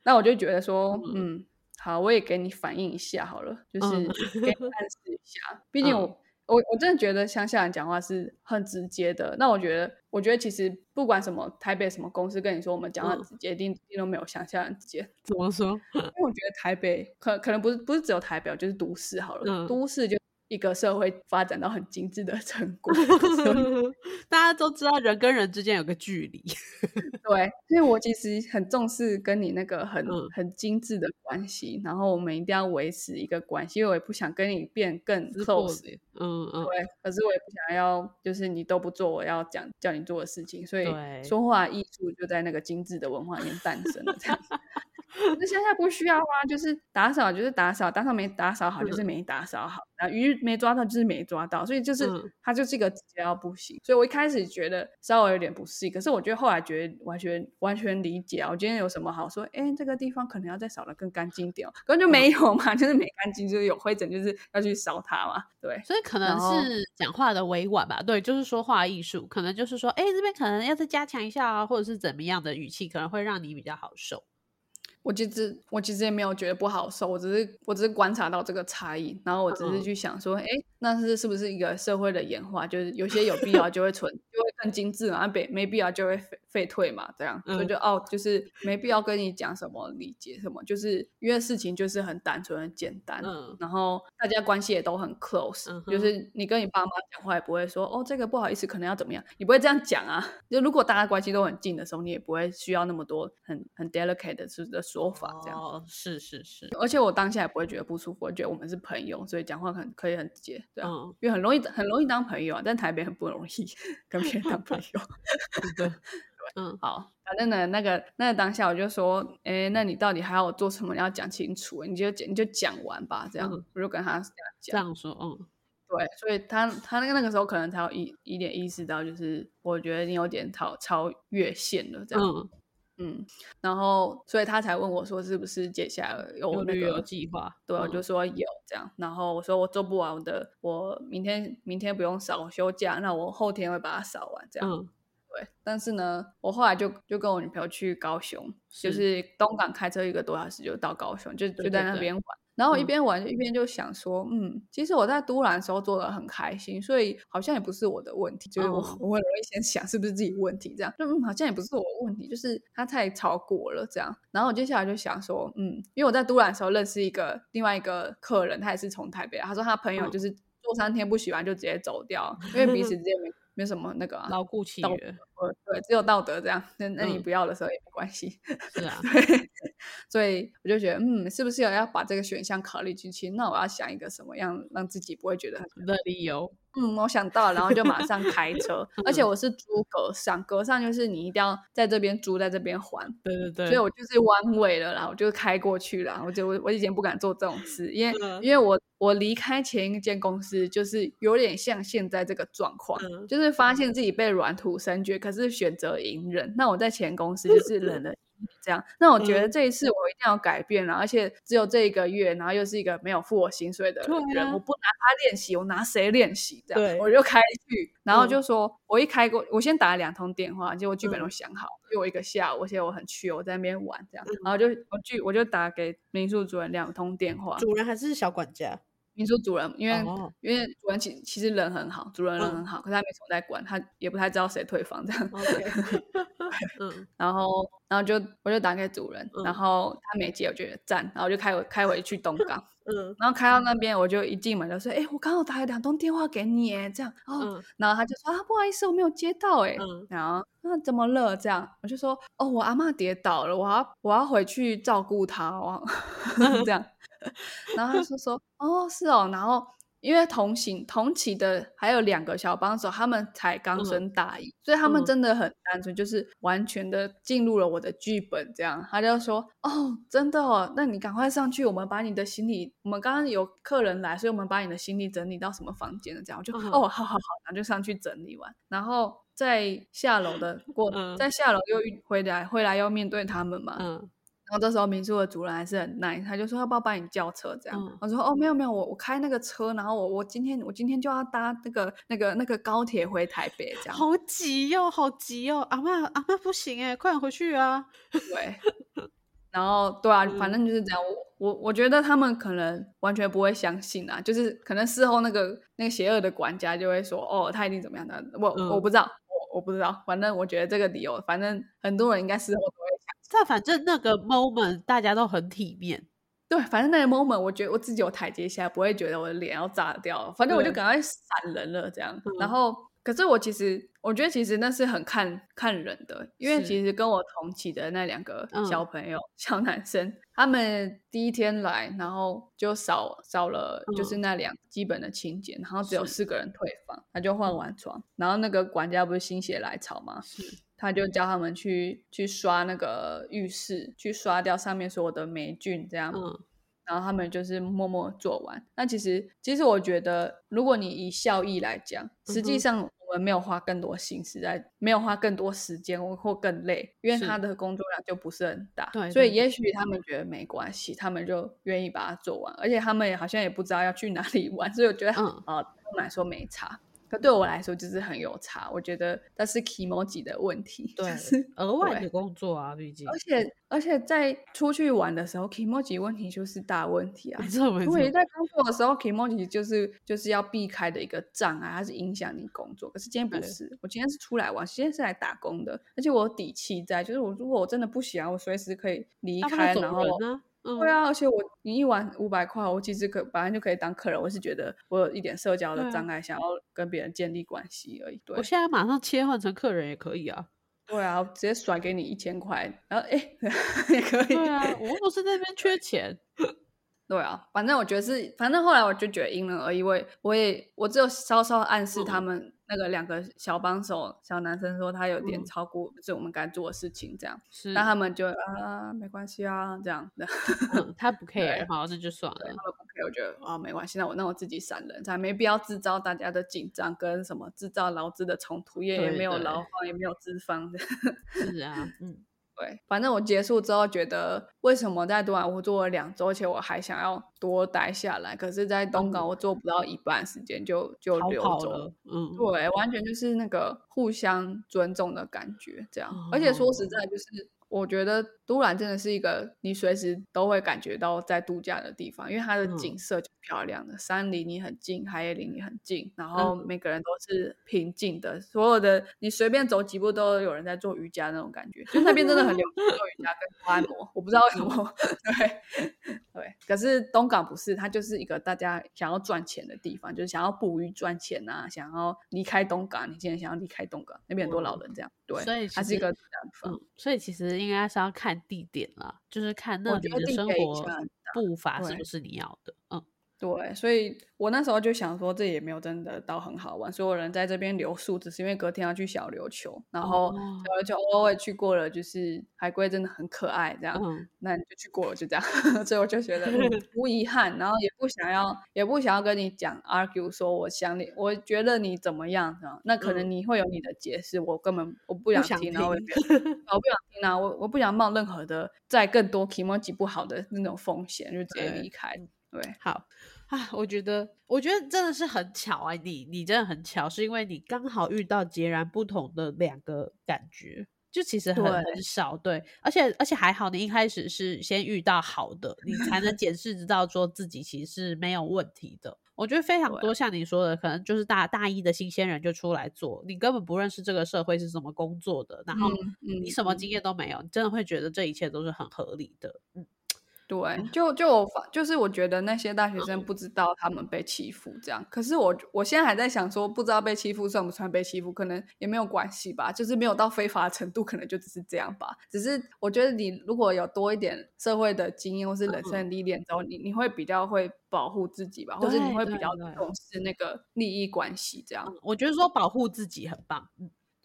那我就觉得说，嗯，好，我也给你反映一下好了，就是嗯给你暗示一下。毕竟我、嗯我我真的觉得乡下人讲话是很直接的。那我觉得，我觉得其实不管什么台北什么公司跟你说我们讲话嗯直接，一定一定都没有乡下人直接。怎么说？因为我觉得台北可可能不是不是只有台北，就是都市好了，嗯都市就一个社会发展到很精致的 成果。大家都知道人跟人之间有个距离，对，所以我其实很重视跟你那个很、嗯很精致的关系，然后我们一定要维持一个关系，因为我也不想跟你变更 close。嗯嗯，对，可是我也不想要，就是你都不做我要讲叫你做的事情，所以说话艺术就在那个精致的文化里面诞生了。这样子，那现在不需要啊，就是打扫就是打扫，打扫没打扫好就是没打扫好，然后鱼没抓到就是没抓到，所以就是、嗯它就是一个直接到不行。所以我一开始觉得稍微有点不适应，可是我觉得后来觉得完全完全理解啊。我今天有什么好说？哎，这个地方可能要再扫的更干净点哦，根本就没有嘛，就是没干净，就是有灰尘，就是要去扫它嘛。对，所以可能是讲话的委婉吧，对，就是说话艺术，可能就是说，哎，这边可能要再加强一下啊，或者是怎么样的语气，可能会让你比较好受。我其实我其实也没有觉得不好受，我只是我只是观察到这个差异，然后我只是嗯去想说，哎、那是是不是一个社会的演化？就是有些有必要就会存，就会更精致嘛，啊没没必要就会废废退嘛，这样，所以嗯就哦，就是没必要跟你讲什么理解什么，就是因为事情就是很单纯很简单，嗯然后大家关系也都很 close，、嗯就是你跟你爸妈讲话也不会说哦这个不好意思，可能要怎么样，你不会这样讲啊。就如果大家关系都很近的时候，你也不会需要那么多很很 delicate 的的说法这样。哦，是是是，而且我当下也不会觉得不舒服，我觉得我们是朋友，所以讲话很可以很直接，对啊，嗯，因为很容易很容易当朋友啊，但台北很不容易 跟别人当朋 友。对，嗯好，反正呢，那个那个当下我就说，哎，那你到底还要我做什么？你要讲清楚，你就讲你就讲完吧，这样、嗯我就跟他这样这。样说，嗯对，所以他他那个那个时候可能才有一一点意识到，就是我觉得你有点超超越线了，这样。嗯，嗯，然后所以他才问我说，是不是接下来有旅游个计划，对，我嗯就说有这样，然后我说我做不完我的，我明天明天不用扫，我休假，那我后天会把它扫完这样。嗯对，但是呢，我后来就就跟我女朋友去高雄，就是是东港开车一个多小时就到高雄，就就在那边玩。然后一嗯。边玩一边就想说，嗯，其实我在都兰的时候做的很开心，所以好像也不是我的问题，就是我、哦。我很容易先想是不是自己问题，这样就嗯好像也不是我的问题，就是他太超过了这样。然后我接下来就想说，嗯，因为我在都兰的时候认识一个另外一个客人，他也是从台北来，他说他朋友嗯。就是做三天不喜欢就直接走掉，因为彼此之间没没什么那个、啊、牢固契道约，呃，对，只有道德这样。那那你嗯不要的时候也没关系。是啊，对，所以我就觉得，嗯，是不是有要把这个选项考虑进去？那我要想一个什么样让自己不会觉得很……的理由，嗯，我想到了，然后就马上开车，而且我是租格上，格上就是你一定要在这边租，在这边还。对对对，所以我就是 one way 了啦，我就开过去了。我就我我以前不敢做这种事，因为、嗯因为我我离开前一间公司，就是有点像现在这个状况，嗯就是发现自己被软土生绝，可是选择隐忍。那我在前公司就是忍了这样。那我觉得嗯这一次我一定要改变了，而且只有这一个月，然后又是一个没有付我薪水的人，啊我不拿他练习，我拿谁练习？这样我就开去，然后嗯就说，我一开过，我先打了两通电话，结果剧本都嗯想好，因为我一个下午，而且我很缺，我在那边玩这样，嗯然后就我剧我就打给民宿主任两通电话，主人还是小管家？民宿主人，因为、哦。因为主人其其实人很好，主人人嗯。很好，可是他没什么在管，他也不太知道谁退房这样。嗯。然后然后就我就打给主人，嗯。然后他没接，我觉得赞，然后我就开回开回去东港，嗯。然后开到那。边我就一进门就说，哎、我刚好打了两通电话给你，哎，这样，哦，嗯。然后他就说啊，不好意思，我没有接到，哎、嗯。然后那怎么了？这样我就说，哦，我阿嬷跌倒了，我要我要回去照顾她，哦，这样，然后他就说，哦，是哦，然后。因为同行同期的还有两个小帮手，他们才刚嗯升大一，所以他们嗯真的很单纯，就是完全的进入了我的剧本。这样，他就说：“哦，真的哦，那你赶快上去，我们把你的行李，我们刚刚有客人来，所以我们把你的行李整理到什么房间了？”这样，我就、嗯哦，好好好，然后就上去整理完，然后在下楼的过，嗯在下楼又回来，回来要面对他们嘛，嗯然后这时候民宿的主人还是很 nice，他就说要不要帮你叫车这样。嗯我说哦没有没有，我我开那个车，然后我我今天我今天就要搭那个那个那个高铁回台北这样。好急哟、好急哦！阿妈阿妈不行哎，快点回去啊！对，然后对啊，反嗯正就是这样。我我我觉得他们可能完全不会相信啊，就是可能事后那个那个邪恶的管家就会说哦他一定怎么样的，我、我嗯不知道，我我不知道，反正我觉得这个理由，反正很多人应该事后都会想。但反正那个 moment 大家都很体面，对，反正那个 moment，我觉得我自己有台阶下，不会觉得我的脸要炸掉。反正我就对。赶快闪人了，这样。然嗯。后，可是我其实，我觉得其实那是很看看人的，因为其实跟我同期的那两个嗯。小朋友、小男生，他们第一天来，然后就少少了就是嗯。那两基本的清洁，然后只有四个人退房，他就换完床，然后那个管家不是心血来潮吗？是他就教他们去去刷那个浴室，去刷掉上面所有的霉菌，这样。嗯然后他们就是默默做完。那其实，其实我觉得，如果你以效益来讲，实际上我们没有花更多心思在，没有花更多时间或或更累，因为他的工作量就不是很大。对对所以也许他们觉得没关系，他们就愿意把它做完，而且他们也好像也不知道要去哪里玩，所以我觉得，嗯他们来说没差。可对我来说就是很有差，我觉得那是 emoji 的问题，就对是额外的工作啊，毕竟而且而且在出去玩的时候，emoji 问题就是大问题啊没。错没错如果，你在工作的时候，emoji 就是就是要避开的一个障碍，它是影响你工作。可是今天不是，我今天是出来玩，今天是来打工的，而且我有底气在，就是我如果我真的不喜欢，我随时可以离开，然后呢。嗯对啊，而且我你一晚五百块，我其实可本来就可以当客人，我是觉得我有一点社交的障碍，想要跟别人建立关系而已。对我，现在马上切换成客人也可以啊。对啊，直接甩给你一千块，然后哎 也可以。对啊，我又不是那边缺钱。对啊，反正我觉得是，反正后来我就觉得因人而异。我也我也我只有稍稍暗示他嗯们那个两个小帮手小男生说他有点嗯。超过就是我们该做的事情这样，是，那他们就啊没关系啊这样的，嗯他不。对 care，好，这就算了。对他们不 care，我觉得啊没关系，那我那我自己闪人，才没必要制造大家的紧张跟什么制造劳资的冲突，也也没有劳。方也没有资方。的。是啊，嗯，对，反正我结束之后觉得，为什么在东莞我做了两周，而且我还想要多待下来，可是，在东港嗯我做不到一半时间就就逃溜走了。嗯，对，完全就是那个互相尊重的感觉，这样。而且说实哦在，就是我觉得都兰真的是一个你随时都会感觉到在度假的地方，因为它的景嗯色就漂亮的，山离你很近，海也离你很近，然后嗯每个人都是平静的，所有的你随便走几步都有人在做瑜伽那种感觉，就那边真的很流行做瑜伽跟做按摩，我不知道为什么，对 对。可是东港不是，它就是一个大家想要赚钱的地方，就是想要捕鱼赚钱呐、想要离开东港，你现在想要离开东港，那边很多老人这样，对，所以它是一个这样的地方。嗯，所以其实应该是要看地点啦，就是看那里的生活步伐是不是你要的。嗯，对，所以我那时候就想说，这也没有真的到很好玩。所有人在这边留宿，只是因为隔天要去小琉球，然后小琉球偶尔去过了，就是海龟真的很可爱，这样，那你就去过了，就这样。所以我就觉得 无遗憾，然后也不想要，也不想要跟你讲 argue 说我想你，我觉得你怎么样啊？那可能你会有你的解释，我根本我不想听，然后我不想听啊，我我不想冒任何的再更多 emoji 不好的那种风险，就直接离开。对，好啊，我觉得，我觉得真的是很巧啊，你你真的很巧，是因为你刚好遇到截然不同的两个感觉，就其实很很少，对，而且而且还好，你一开始是先遇到好的，你才能检视知道说自己其实是没有问题的。我觉得非常多像你说的，可能就是大大一的新鲜人就出来做，你根本不认识这个社会是怎么工作的，然后你什么经验都没有，你真的会觉得这一切都是很合理的，嗯。对，就就我发，就是我觉得那些大学生不知道他们被欺负这样，可是我我现在还在想说，不知道被欺负算不算被欺负，可能也没有关系吧，就是没有到非法的程度，可能就只是这样吧。只是我觉得你如果有多一点社会的经验或是人生历练之后，你你会比较会保护自己吧，或者你会比较重视那个利益关系这样。我觉得说保护自己很棒。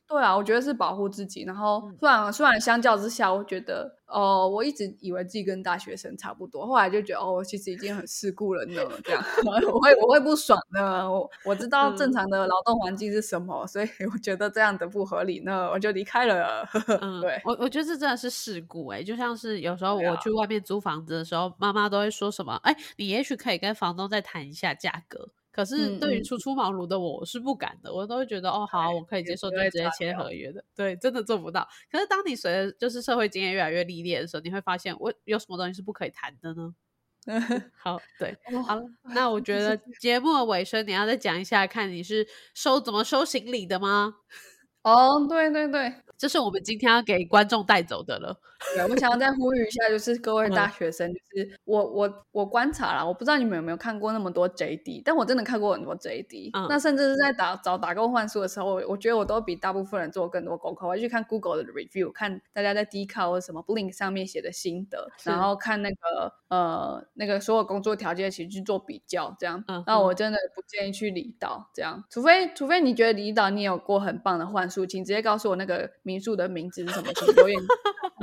对啊，我觉得是保护自己。然后，虽然虽然相较之下，我觉得，哦，我一直以为自己跟大学生差不多，后来就觉得，哦，其实已经很世故了呢。这样，我会我会不爽的。我我知道正常的劳动环境是什么，所以我觉得这样的不合理，呢我就离开了。对我，我觉得这真的是世故哎，就像是有时候我去外面租房子的时候，妈妈都会说什么，哎，你也许可以跟房东再谈一下价格。可是对于初出茅庐的我我是不敢的，我都会觉得哦好，我可以接受，就直接签合约的。对，真的做不到。可是当你随着就是社会经验越来越历练的时候，你会发现我有什么东西是不可以谈的呢？好，对，好了，那我 觉得节目的尾声你要再讲一下，看你是收怎么收行李的吗？哦，对对对。这是我们今天要给观众带走的了。对，我想要再呼吁一下，就是各位大学生，就是我我我观察了，我不知道你们有没有看过那么多 JD，但我真的看过很多 JD。那甚至是在打找打工换宿的时候，我觉得我都比大部分人做更多功课。我去看 Google 的 review，看大家在 d c a r 或什么 Blink 上面写的心得，然后看那个呃那个所有工作条件，其实去做比较，这样。那我真的不建议去离岛，这样，除非除非你觉得离岛你有过很棒的换宿，请直接告诉我那个。民宿的名字是什么？请留言，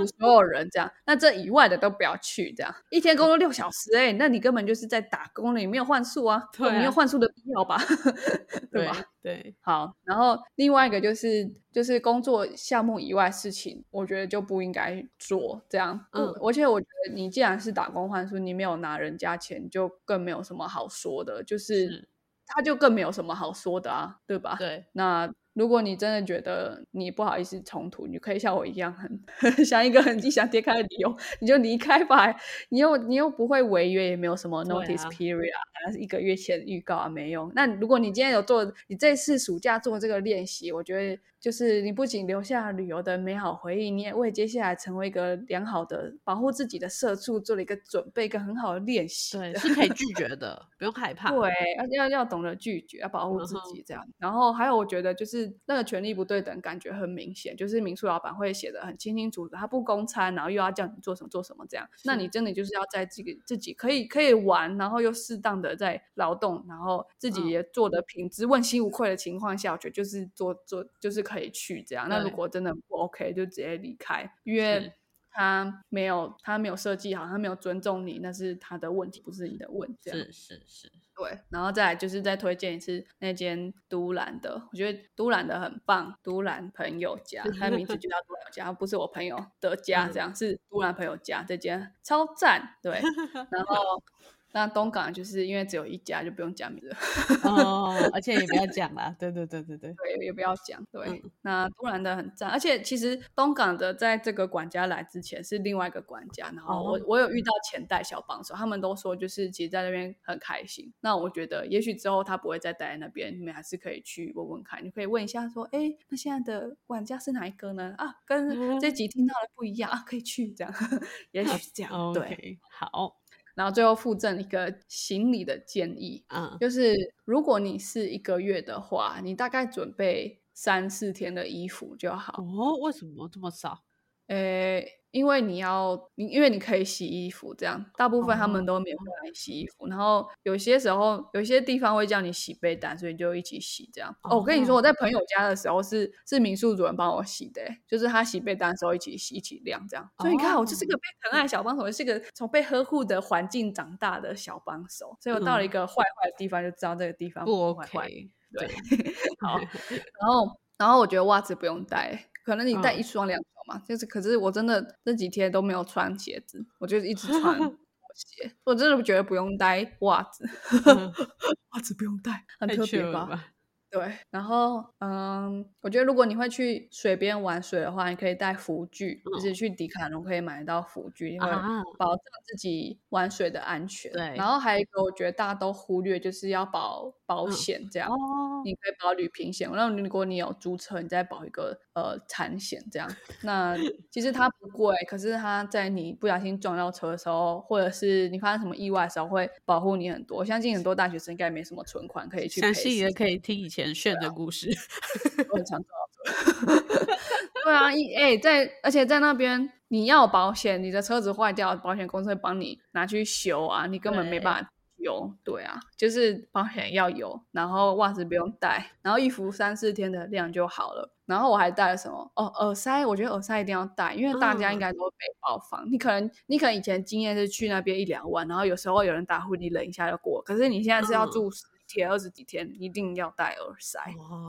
所有人这样。那这以外的都不要去，这样一天工作六小时，哎，那你根本就是在打工了，你没有换宿啊，没有换宿的必要吧？对吧？对，好。然后另外一个就是，就是工作项目以外事情，我觉得就不应该做这样。嗯，而且我觉得你既然是打工换宿，你没有拿人家钱，就更没有什么好说的，就是他就更没有什么好说的啊，对吧？对，那。如果你真的觉得你不好意思冲突，你可以像我一样很 想一个很异想天开的理由，你就离开吧。你又你又不会违约，也没有什么 notice period 啊，一个月前预告啊没用。那如果你今天有做，你这次暑假做这个练习，我觉得。就是你不仅留下旅游的美好回忆，你也为接下来成为一个良好的保护自己的社畜做了一个准备，一个很好的练习。对，是可以拒绝 的，不用害怕。对，要要要懂得拒绝，要保护自己这样。然后还有，我觉得就是那个权力不对等感觉很明显，就是民宿老板会写的很清清楚楚，他不公餐，然后又要叫你做什么做什么这样。那你真的就是要在这个自己可以可以玩，然后又适当的在劳动，然后自己也做的品质问心无愧的情况下，我觉得就是做做就是。可以去这样，那如果真的不 OK，就直接离开，因为他没有他没有设计好，他没有尊重你，那是他的问题，不是你的问题。是是是，对。然后再来就是再推荐一次那间都兰的，我觉得都兰的很棒，都兰朋友家，它名字就叫都兰家，不是我朋友的家，这样是都兰朋友家，这间超赞。对，然后。那东港就是因为只有一家，就不用讲名字 哦，而且也不要讲了，对对对对对，对也不要讲。对，那突然的很赞，而且其实东港的在这个管家来之前是另外一个管家，然后我我有遇到前代小帮手，他们都说就是其实在那边很开心。那我觉得也许之后他不会再待在那边，你们还是可以去问问看，你可以问一下说，哎，那现在的管家是哪一个呢？啊，跟这集听到的不一样啊，可以去这样，也许是这样。对，好。然后最后附赠一个行李的建议，嗯，就是如果你是一个月的话，你大概准备三四天的衣服就好。哦，为什么这么少？诶，因为你要，你因为你可以洗衣服，这样大部分他们都免费让你洗衣服。然后有些时候，有些地方会叫你洗被单，所以就一起洗这样。哦，我跟你说，我在朋友家的时候是是民宿主人帮我洗的，就是他洗被单的时候一起洗一起晾这样。所以你看，我就是个被疼爱小帮手，是个从被呵护的环境长大的小帮手。所以我到了一个坏坏的地方，就知道这个地方不 OK。对，好，然后然后我觉得袜子不用带。可能你带一双两双嘛，就是，可是我真的这几天都没有穿鞋子，我就一直穿 鞋，我真的觉得不用带袜子，袜子不用带，很特别吧？对，然后嗯，我觉得如果你会去水边玩水的话，你可以带浮具，就是去迪卡侬可以买到浮具，因为保障自己玩水的安全。对，然后还有一个我觉得大家都忽略，就是要保保险，这样你可以保旅平险。那如果你有租车，你再保一个呃产险，这样那其实它不贵，可是它在你不小心撞到车的时候，或者是你发生什么意外的时候，会保护你很多。我相信很多大学生应该没什么存款可以去，详细也可以听以前。炫的故事，我很常做。对啊，一哎，在而且在那边你要保险，你的车子坏掉，保险公司会帮你拿去修啊，你根本没办法有。对啊，就是保险要有，然后袜子不用带，然后衣服三四天的量就好了。然后我还带了什么？哦，耳塞，我觉得耳塞一定要带，因为大家应该都会背包房。你可能你可能以前经验是去那边一两万，然后有时候有人打呼，你忍一下就过。可是你现在是要住。贴二十几天一定要戴耳塞，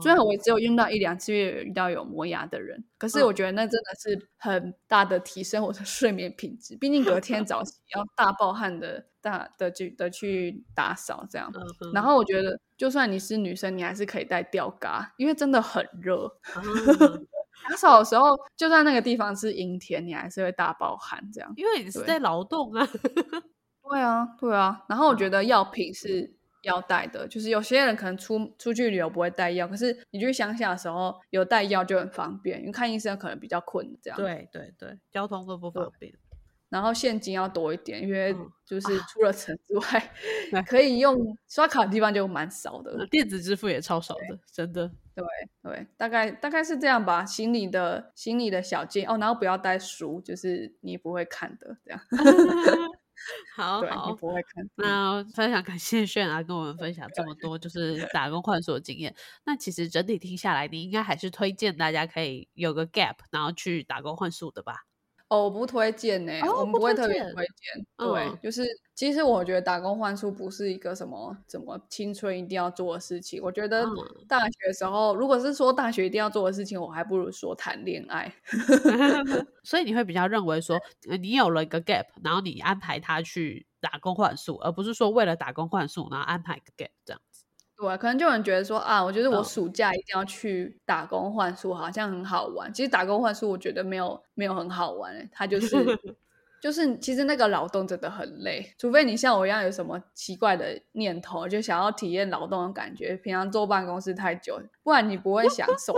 虽然我只有用到一两次，遇到有磨牙的人，可是我觉得那真的是很大的提升我的 睡眠品质。毕竟隔天早起要大暴汗的、大的去的去打扫这样。然后我觉得，就算你是女生，你还是可以戴吊嘎，因为真的很热。打扫的时候，就算那个地方是阴天，你还是会大暴汗这样。因为你是在劳动啊。对啊，对啊。然后我觉得药品是。要带的，就是有些人可能出出去旅游不会带药，可是你去乡下的时候有带药就很方便，因为看医生可能比较困这样。对对对，交通都不方便。然后现金要多一点，因为就是出了城之外，可以用刷卡的地方就蛮少的，电子支付也超少的，真的。对对，大概大概是这样吧。行李的行李的小件哦，然后不要带书，就是你不会看的这样。好好，不会看。那非常感谢炫啊，跟我们分享这么多就是打工换宿的经验。那其实整体听下来，你应该还是推荐大家可以有个 gap，然后去打工换宿的吧？哦，我不推荐呢，我们不会特别推荐。对，就是其实我觉得打工换宿不是一个什么怎么青春一定要做的事情。我觉得大学的时候，如果是说大学一定要做的事情，我还不如说谈恋爱。所以你会比较认为说，你有了一个 gap，然后你安排他去打工换宿，而不是说为了打工换宿然后安排一个 gap 这样。对，可能就有人觉得说啊，我觉得我暑假一定要去打工换宿，好像很好玩。其实打工换宿，我觉得没有没有很好玩，它就是。就是其实那个劳动真的很累，除非你像我一样有什么奇怪的念头，就想要体验劳动的感觉。平常坐办公室太久，不然你不会享受，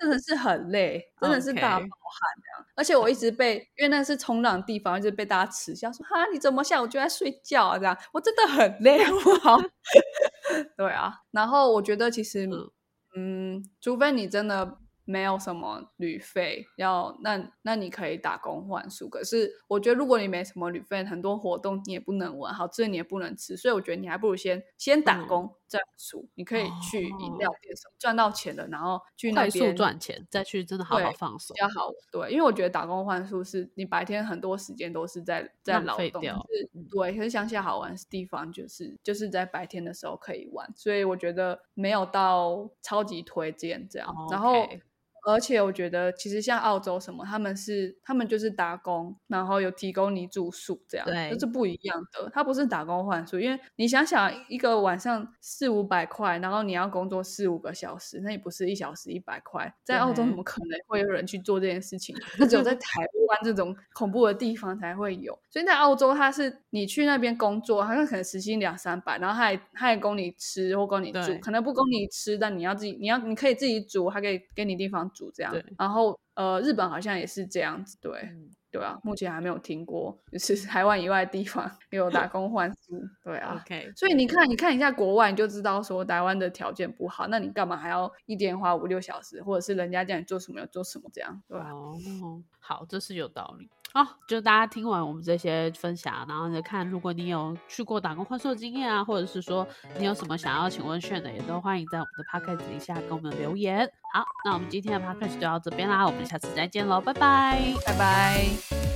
真的是很累，真的是大冒汗这样。而且我一直被，因为那是冲浪地方，一直被大家耻笑说：“哈，你怎么下午就在睡觉啊？”这样，我真的很累，我好？对啊，然后我觉得其实，嗯，除非你真的。没有什么旅费要，那那你可以打工换宿。可是我觉得，如果你没什么旅费，很多活动你也不能玩，好吃你也不能吃，所以我觉得你还不如先先打工再住。你可以去饮料店什么赚到钱了，然后去那边赚钱，再去真的好好放松。比较好，对，因为我觉得打工换宿是你白天很多时间都是在在劳动，是，对。可是乡下好玩的地方就是就是在白天的时候可以玩，所以我觉得没有到超级推荐这样，然后。而且我觉得，其实像澳洲什么，他们是他们就是打工，然后有提供你住宿这样，这是不一样的。他不是打工换宿，因为你想想，一个晚上四五百块，然后你要工作四五个小时，那也不是一小时一百块。在澳洲怎么可能会有人去做这件事情？那只有在台湾这种恐怖的地方才会有。所以在澳洲，他是你去那边工作，好像可能时薪两三百，然后他还他还供你吃或供你住，可能不供你吃，但你要自己你要你可以自己煮，还可以给你地方。煮这样，然后呃，日本好像也是这样子，对，对啊，目前还没有听过，就是 台湾以外的地方有打工换宿。对啊，OK。所以你看，你看一下国外，你就知道说台湾的条件不好，那你干嘛还要一天花五六小时，或者是人家叫你做什么要做什么这样？对吧？哦，好，这是有道理。好，就大家听完我们这些分享，然后就看，如果你有去过打工换宿的经验啊，或者是说你有什么想要请问炫的，也都欢迎在我们的 podcast 底下跟我们留言。好，那我们今天的 podcast 就到这边啦，我们下次再见喽，拜拜，拜拜。